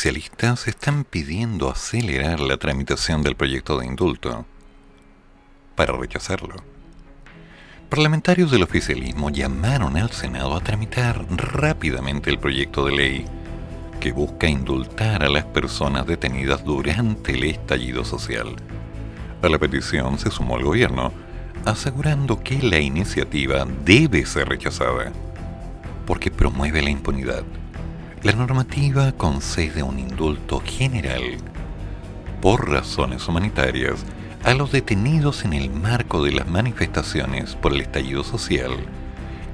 Speaker 1: Oficialistas están pidiendo acelerar la tramitación del proyecto de indulto para rechazarlo. Parlamentarios del oficialismo llamaron al Senado a tramitar rápidamente el proyecto de ley que busca indultar a las personas detenidas durante el estallido social. A la petición se sumó el gobierno, asegurando que la iniciativa debe ser rechazada porque promueve la impunidad la normativa concede un indulto general por razones humanitarias a los detenidos en el marco de las manifestaciones por el estallido social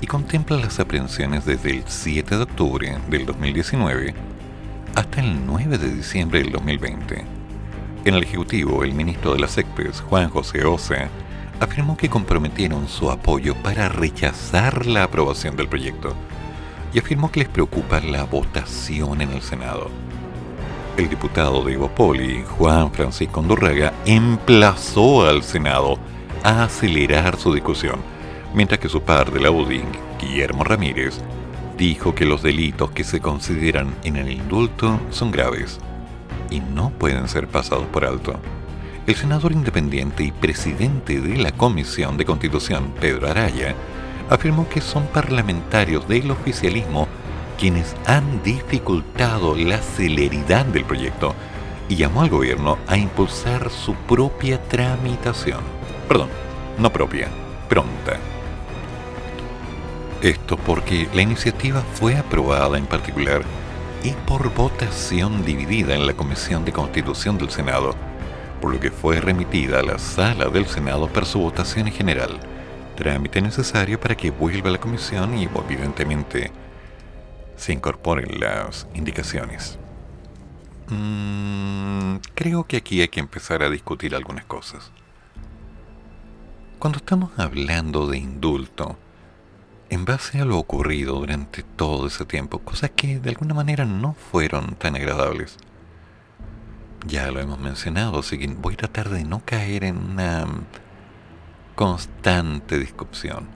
Speaker 1: y contempla las aprehensiones desde el 7 de octubre del 2019 hasta el 9 de diciembre del 2020. En el Ejecutivo, el ministro de las ECPES, Juan José Osa, afirmó que comprometieron su apoyo para rechazar la aprobación del proyecto y afirmó que les preocupa la votación en el Senado. El diputado de Poli, Juan Francisco Andorraga, emplazó al Senado a acelerar su discusión, mientras que su par de la UDI, Guillermo Ramírez, dijo que los delitos que se consideran en el indulto son graves y no pueden ser pasados por alto. El senador independiente y presidente de la Comisión de Constitución, Pedro Araya, afirmó que son parlamentarios del oficialismo quienes han dificultado la celeridad del proyecto y llamó al gobierno a impulsar su propia tramitación. Perdón, no propia, pronta. Esto porque la iniciativa fue aprobada en particular y por votación dividida en la Comisión de Constitución del Senado, por lo que fue remitida a la sala del Senado para su votación en general trámite necesario para que vuelva la comisión y evidentemente se incorporen las indicaciones. Mm, creo que aquí hay que empezar a discutir algunas cosas. Cuando estamos hablando de indulto, en base a lo ocurrido durante todo ese tiempo, cosas que de alguna manera no fueron tan agradables, ya lo hemos mencionado, así que voy a tratar de no caer en una constante discusión.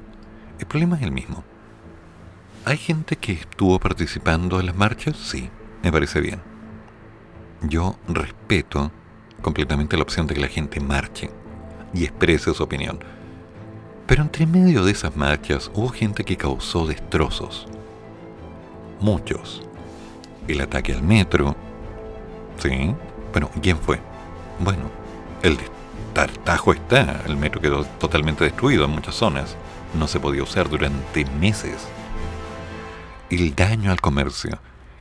Speaker 1: El problema es el mismo. ¿Hay gente que estuvo participando en las marchas? Sí, me parece bien. Yo respeto completamente la opción de que la gente marche y exprese su opinión. Pero entre medio de esas marchas hubo gente que causó destrozos. Muchos. El ataque al metro. Sí. Bueno, ¿quién fue? Bueno, el de Tartajo está, el metro quedó totalmente destruido en muchas zonas, no se podía usar durante meses. El daño al comercio,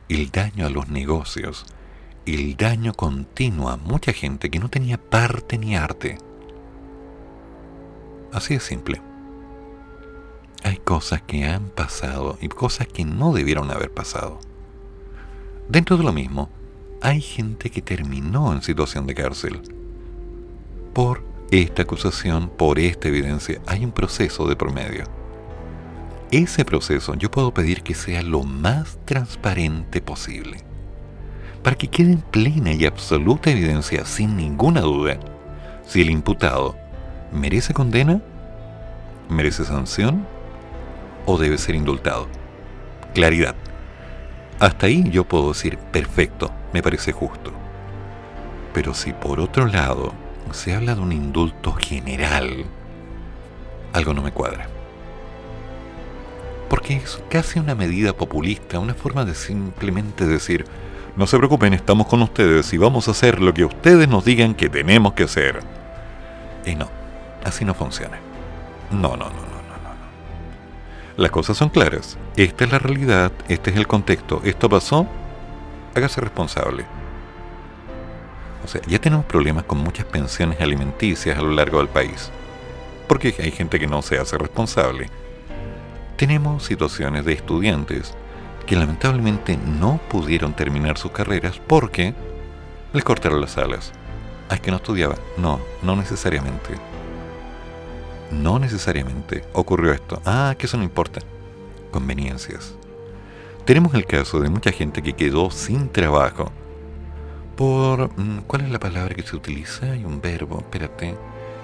Speaker 1: el daño a los negocios, el daño continuo a mucha gente que no tenía parte ni arte. Así de simple. Hay cosas que han pasado y cosas que no debieron haber pasado. Dentro de lo mismo, hay gente que terminó en situación de cárcel por esta acusación, por esta evidencia, hay un proceso de promedio. Ese proceso yo puedo pedir que sea lo más transparente posible, para que quede en plena y absoluta evidencia, sin ninguna duda, si el imputado merece condena, merece sanción o debe ser indultado. Claridad. Hasta ahí yo puedo decir, perfecto, me parece justo. Pero si por otro lado se habla de un indulto general, algo no me cuadra. Porque es casi una medida populista, una forma de simplemente decir, no se preocupen, estamos con ustedes y vamos a hacer lo que ustedes nos digan que tenemos que hacer. Y no, así no funciona. No, no, no, no, no, no. Las cosas son claras. Esta es la realidad, este es el contexto. Esto pasó, hágase responsable o sea, ya tenemos problemas con muchas pensiones alimenticias a lo largo del país, porque hay gente que no se hace responsable. Tenemos situaciones de estudiantes que lamentablemente no pudieron terminar sus carreras porque les cortaron las alas. Ah, es que no estudiaba. No, no necesariamente. No necesariamente ocurrió esto. Ah, que eso no importa. Conveniencias. Tenemos el caso de mucha gente que quedó sin trabajo por... Mm, ¿Cuál es la palabra que se utiliza? Hay un verbo, espérate.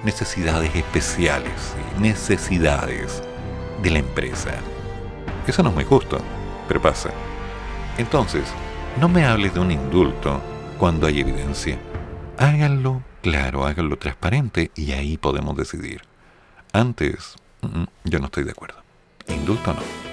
Speaker 1: Necesidades especiales, necesidades de la empresa. Eso no es muy justo, pero pasa. Entonces,
Speaker 3: No me hables de un indulto cuando hay evidencia. Háganlo claro, háganlo transparente y ahí podemos decidir. Antes, mm, yo no estoy de acuerdo. Indulto no.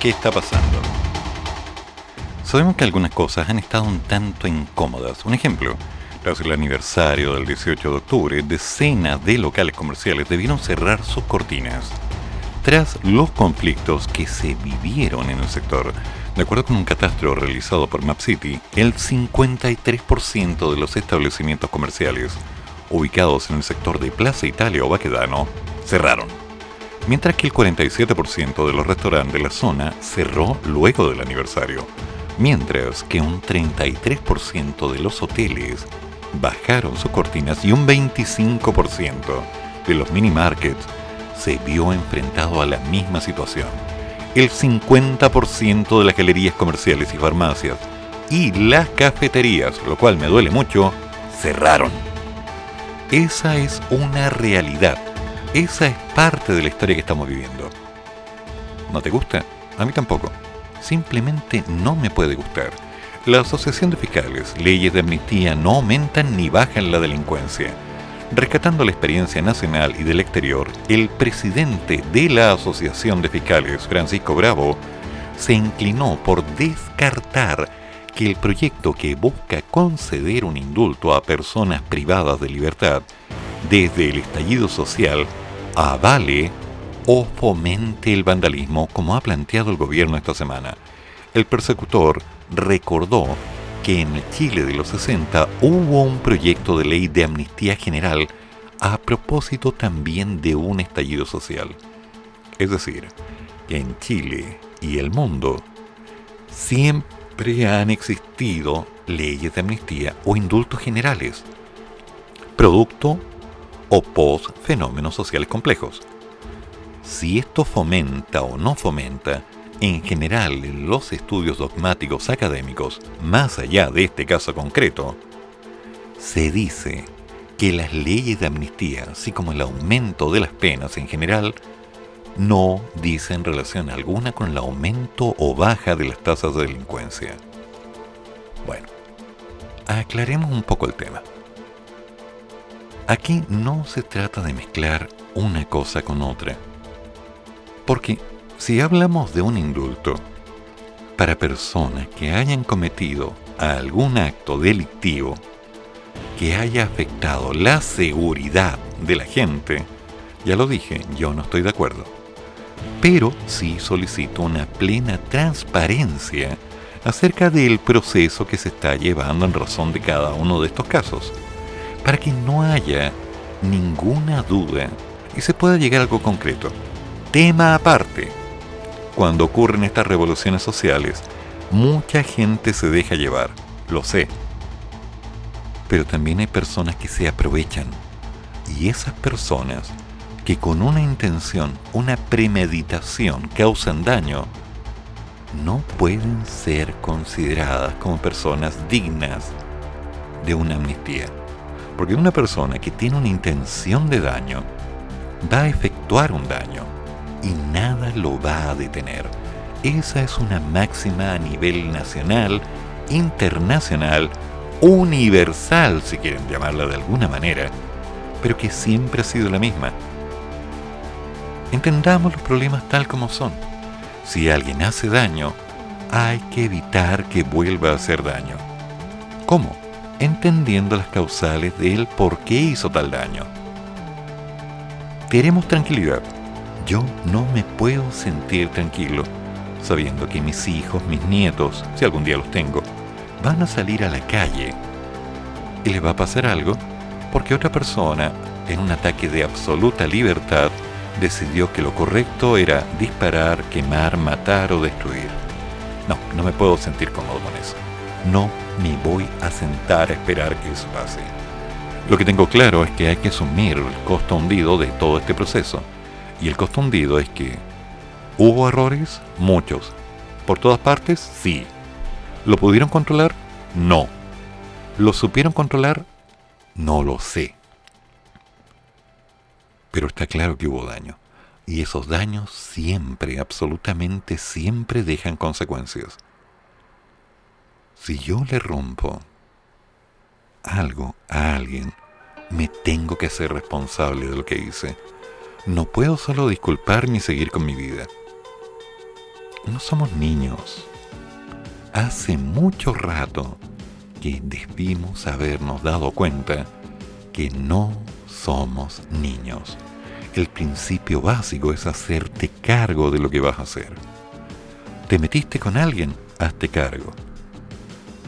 Speaker 3: ¿Qué está pasando? Sabemos que algunas cosas han estado un tanto incómodas. Un ejemplo, tras el aniversario del 18 de octubre, decenas de locales comerciales debieron cerrar sus cortinas. Tras los conflictos que se vivieron en el sector, de acuerdo con un catastro realizado por MapCity, el 53% de los establecimientos comerciales ubicados en el sector de Plaza Italia o Baquedano cerraron mientras que el 47% de los restaurantes de la zona cerró luego del aniversario, mientras que un 33% de los hoteles bajaron sus cortinas y un 25% de los mini markets se vio enfrentado a la misma situación. El 50% de las galerías comerciales y farmacias y las cafeterías, lo cual me duele mucho, cerraron. Esa es una realidad
Speaker 1: Esa es parte de la historia que estamos viviendo. ¿No te gusta? A mí tampoco. Simplemente no me puede gustar. La Asociación de Fiscales, leyes de amnistía no aumentan ni bajan la delincuencia. Rescatando la experiencia nacional y del exterior, el presidente de la Asociación de Fiscales, Francisco Bravo, se inclinó por descartar que el proyecto que busca conceder un indulto a personas privadas de libertad desde el estallido social avale o fomente el vandalismo como ha planteado el gobierno esta semana. El persecutor recordó que en Chile de los 60 hubo un proyecto de ley de amnistía general a propósito también de un estallido social. Es decir, que en Chile y el mundo siempre han existido leyes de amnistía o indultos generales, producto o post fenómenos sociales complejos. Si esto fomenta o no fomenta, en general los estudios dogmáticos académicos, más allá de este caso concreto, se dice que las leyes de amnistía, así como el aumento de las penas en general, no dicen relación alguna con el aumento o baja de las tasas de delincuencia. Bueno, aclaremos un poco el tema. Aquí no se trata de mezclar una cosa con otra. Porque si hablamos de un indulto para personas que hayan cometido algún acto delictivo que haya afectado la seguridad de la gente, ya lo dije, yo no estoy de acuerdo. Pero sí solicito una plena transparencia acerca del proceso que se está llevando en razón de cada uno de estos casos para que no haya ninguna duda y se pueda llegar a algo concreto. Tema aparte, cuando ocurren estas revoluciones sociales, mucha gente se deja llevar, lo sé. Pero también hay personas que se aprovechan. Y esas personas que con una intención, una premeditación causan daño, no pueden ser consideradas como personas dignas de una amnistía. Porque una persona que tiene una intención de daño va a efectuar un daño y nada lo va a detener. Esa es una máxima a nivel nacional, internacional, universal, si quieren llamarla de alguna manera, pero que siempre ha sido la misma. Entendamos los problemas tal como son. Si alguien hace daño, hay que evitar que vuelva a hacer daño. ¿Cómo? Entendiendo las causales de él por qué hizo tal daño. Queremos tranquilidad. Yo no me puedo sentir tranquilo sabiendo que mis hijos, mis nietos, si algún día los tengo, van a salir a la calle y les va a pasar algo porque otra persona, en un ataque de absoluta libertad, decidió que lo correcto era disparar, quemar, matar o destruir. No, no me puedo sentir cómodo con eso. No me voy a sentar a esperar que eso pase. Lo que tengo claro es que hay que asumir el costo hundido de todo este proceso. Y el costo hundido es que hubo errores, muchos. Por todas partes, sí. ¿Lo pudieron controlar? No. ¿Lo supieron controlar? No lo sé. Pero está claro que hubo daño. Y esos daños siempre, absolutamente siempre dejan consecuencias si yo le rompo algo a alguien, me tengo que ser responsable de lo que hice. No puedo solo disculparme y seguir con mi vida. No somos niños. Hace mucho rato que debimos habernos dado cuenta que no somos niños. El principio básico es hacerte cargo de lo que vas a hacer. ¿Te metiste con alguien? Hazte cargo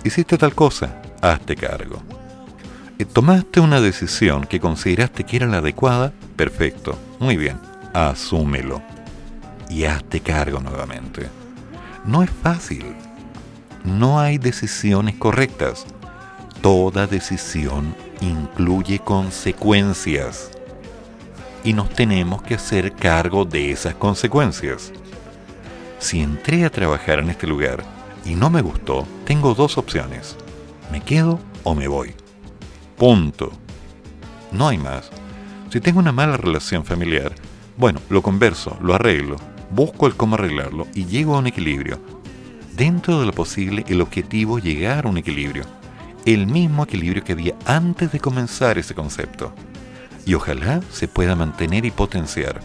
Speaker 1: hiciste tal cosa, hazte cargo. Y tomaste una decisión que consideraste que era la adecuada, perfecto, muy bien, asúmelo. Y hazte cargo nuevamente. No es fácil. No hay decisiones correctas. Toda decisión incluye consecuencias. Y nos tenemos que hacer cargo de esas consecuencias. Si entré a trabajar en este lugar y no me gustó, tengo dos opciones. Me quedo o me voy. Punto. No hay más. Si tengo una mala relación familiar, bueno, lo converso, lo arreglo, busco el cómo arreglarlo y llego a un equilibrio. Dentro de lo posible, el objetivo es llegar a un equilibrio. El mismo equilibrio que había antes de comenzar ese concepto. Y ojalá se pueda mantener y potenciar.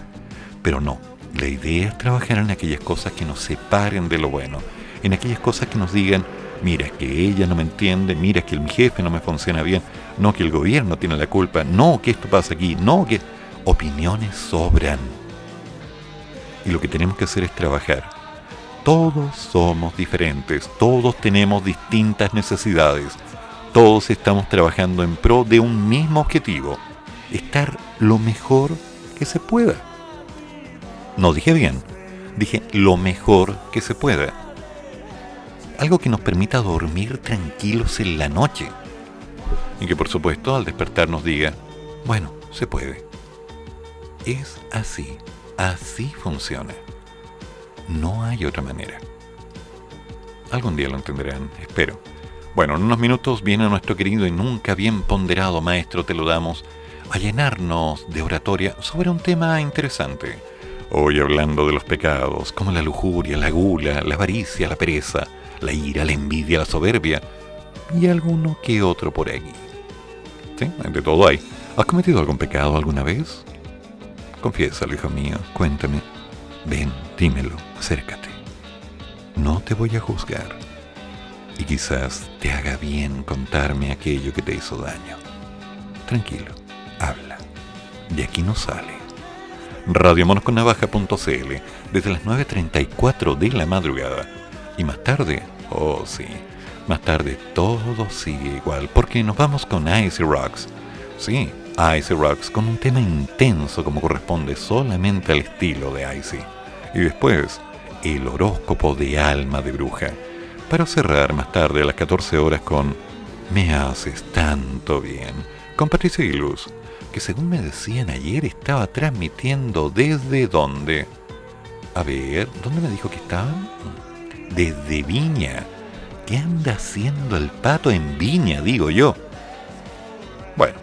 Speaker 1: Pero no, la idea es trabajar en aquellas cosas que nos separen de lo bueno. En aquellas cosas que nos digan, mira, que ella no me entiende, mira, que mi jefe no me funciona bien, no, que el gobierno tiene la culpa, no, que esto pasa aquí, no, que opiniones sobran. Y lo que tenemos que hacer es trabajar. Todos somos diferentes, todos tenemos distintas necesidades, todos estamos trabajando en pro de un mismo objetivo, estar lo mejor que se pueda. No dije bien, dije lo mejor que se pueda. Algo que nos permita dormir tranquilos en la noche. Y que por supuesto al despertar nos diga, bueno, se puede es así, así funciona. No hay otra manera. Algún día lo entenderán, espero. Bueno, en unos minutos viene nuestro querido y nunca bien ponderado maestro, te lo damos, a llenarnos de oratoria sobre un tema interesante. Hoy hablando de los pecados, como la lujuria, la gula, la avaricia, la pereza, la ira, la envidia, la soberbia y alguno que otro por aquí. ¿Sí? De todo hay. ¿Has cometido algún pecado alguna vez? Confiésalo, hijo mío, cuéntame. Ven, dímelo, acércate. No te voy a juzgar. Y quizás te haga bien contarme aquello que te hizo daño. Tranquilo, habla. De aquí no sale. Radiomonosconnavaja.cl desde las 9.34 de la madrugada. Y más tarde, oh sí, más tarde todo sigue igual porque nos vamos con Icy Rocks. Sí, Icy Rocks con un tema intenso como corresponde solamente al estilo de Icy. Y después, el horóscopo de alma de bruja. Para cerrar más tarde a las 14 horas con Me haces tanto bien. Con Patricia Luz, que según me decían ayer estaba transmitiendo desde dónde. A ver, ¿dónde me dijo que estaban? Desde Viña. ¿Qué anda haciendo el pato en Viña, digo yo? Bueno,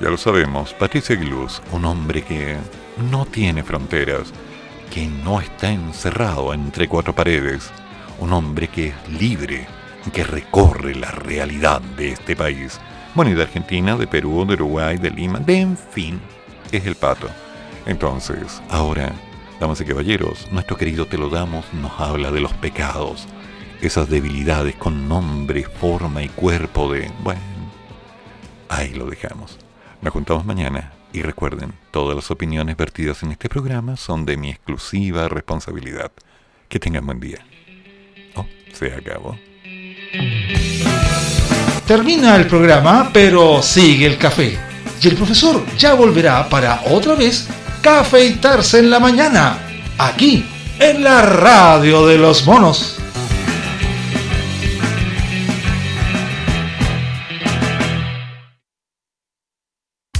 Speaker 1: ya lo sabemos, Patricia Gluz, un hombre que no tiene fronteras, que no está encerrado entre cuatro paredes, un hombre que es libre, que recorre la realidad de este país. Bueno, y de Argentina, de Perú, de Uruguay, de Lima, de en fin, es el pato. Entonces, ahora, damas y caballeros, nuestro querido Te lo damos nos habla de los pecados, esas debilidades con nombre, forma y cuerpo de... Bueno, ahí lo dejamos. Nos juntamos mañana y recuerden, todas las opiniones vertidas en este programa son de mi exclusiva responsabilidad. Que tengan buen día. Oh, se acabó.
Speaker 5: Termina el programa, pero sigue el café. Y el profesor ya volverá para otra vez cafeitarse en la mañana, aquí, en la radio de los monos.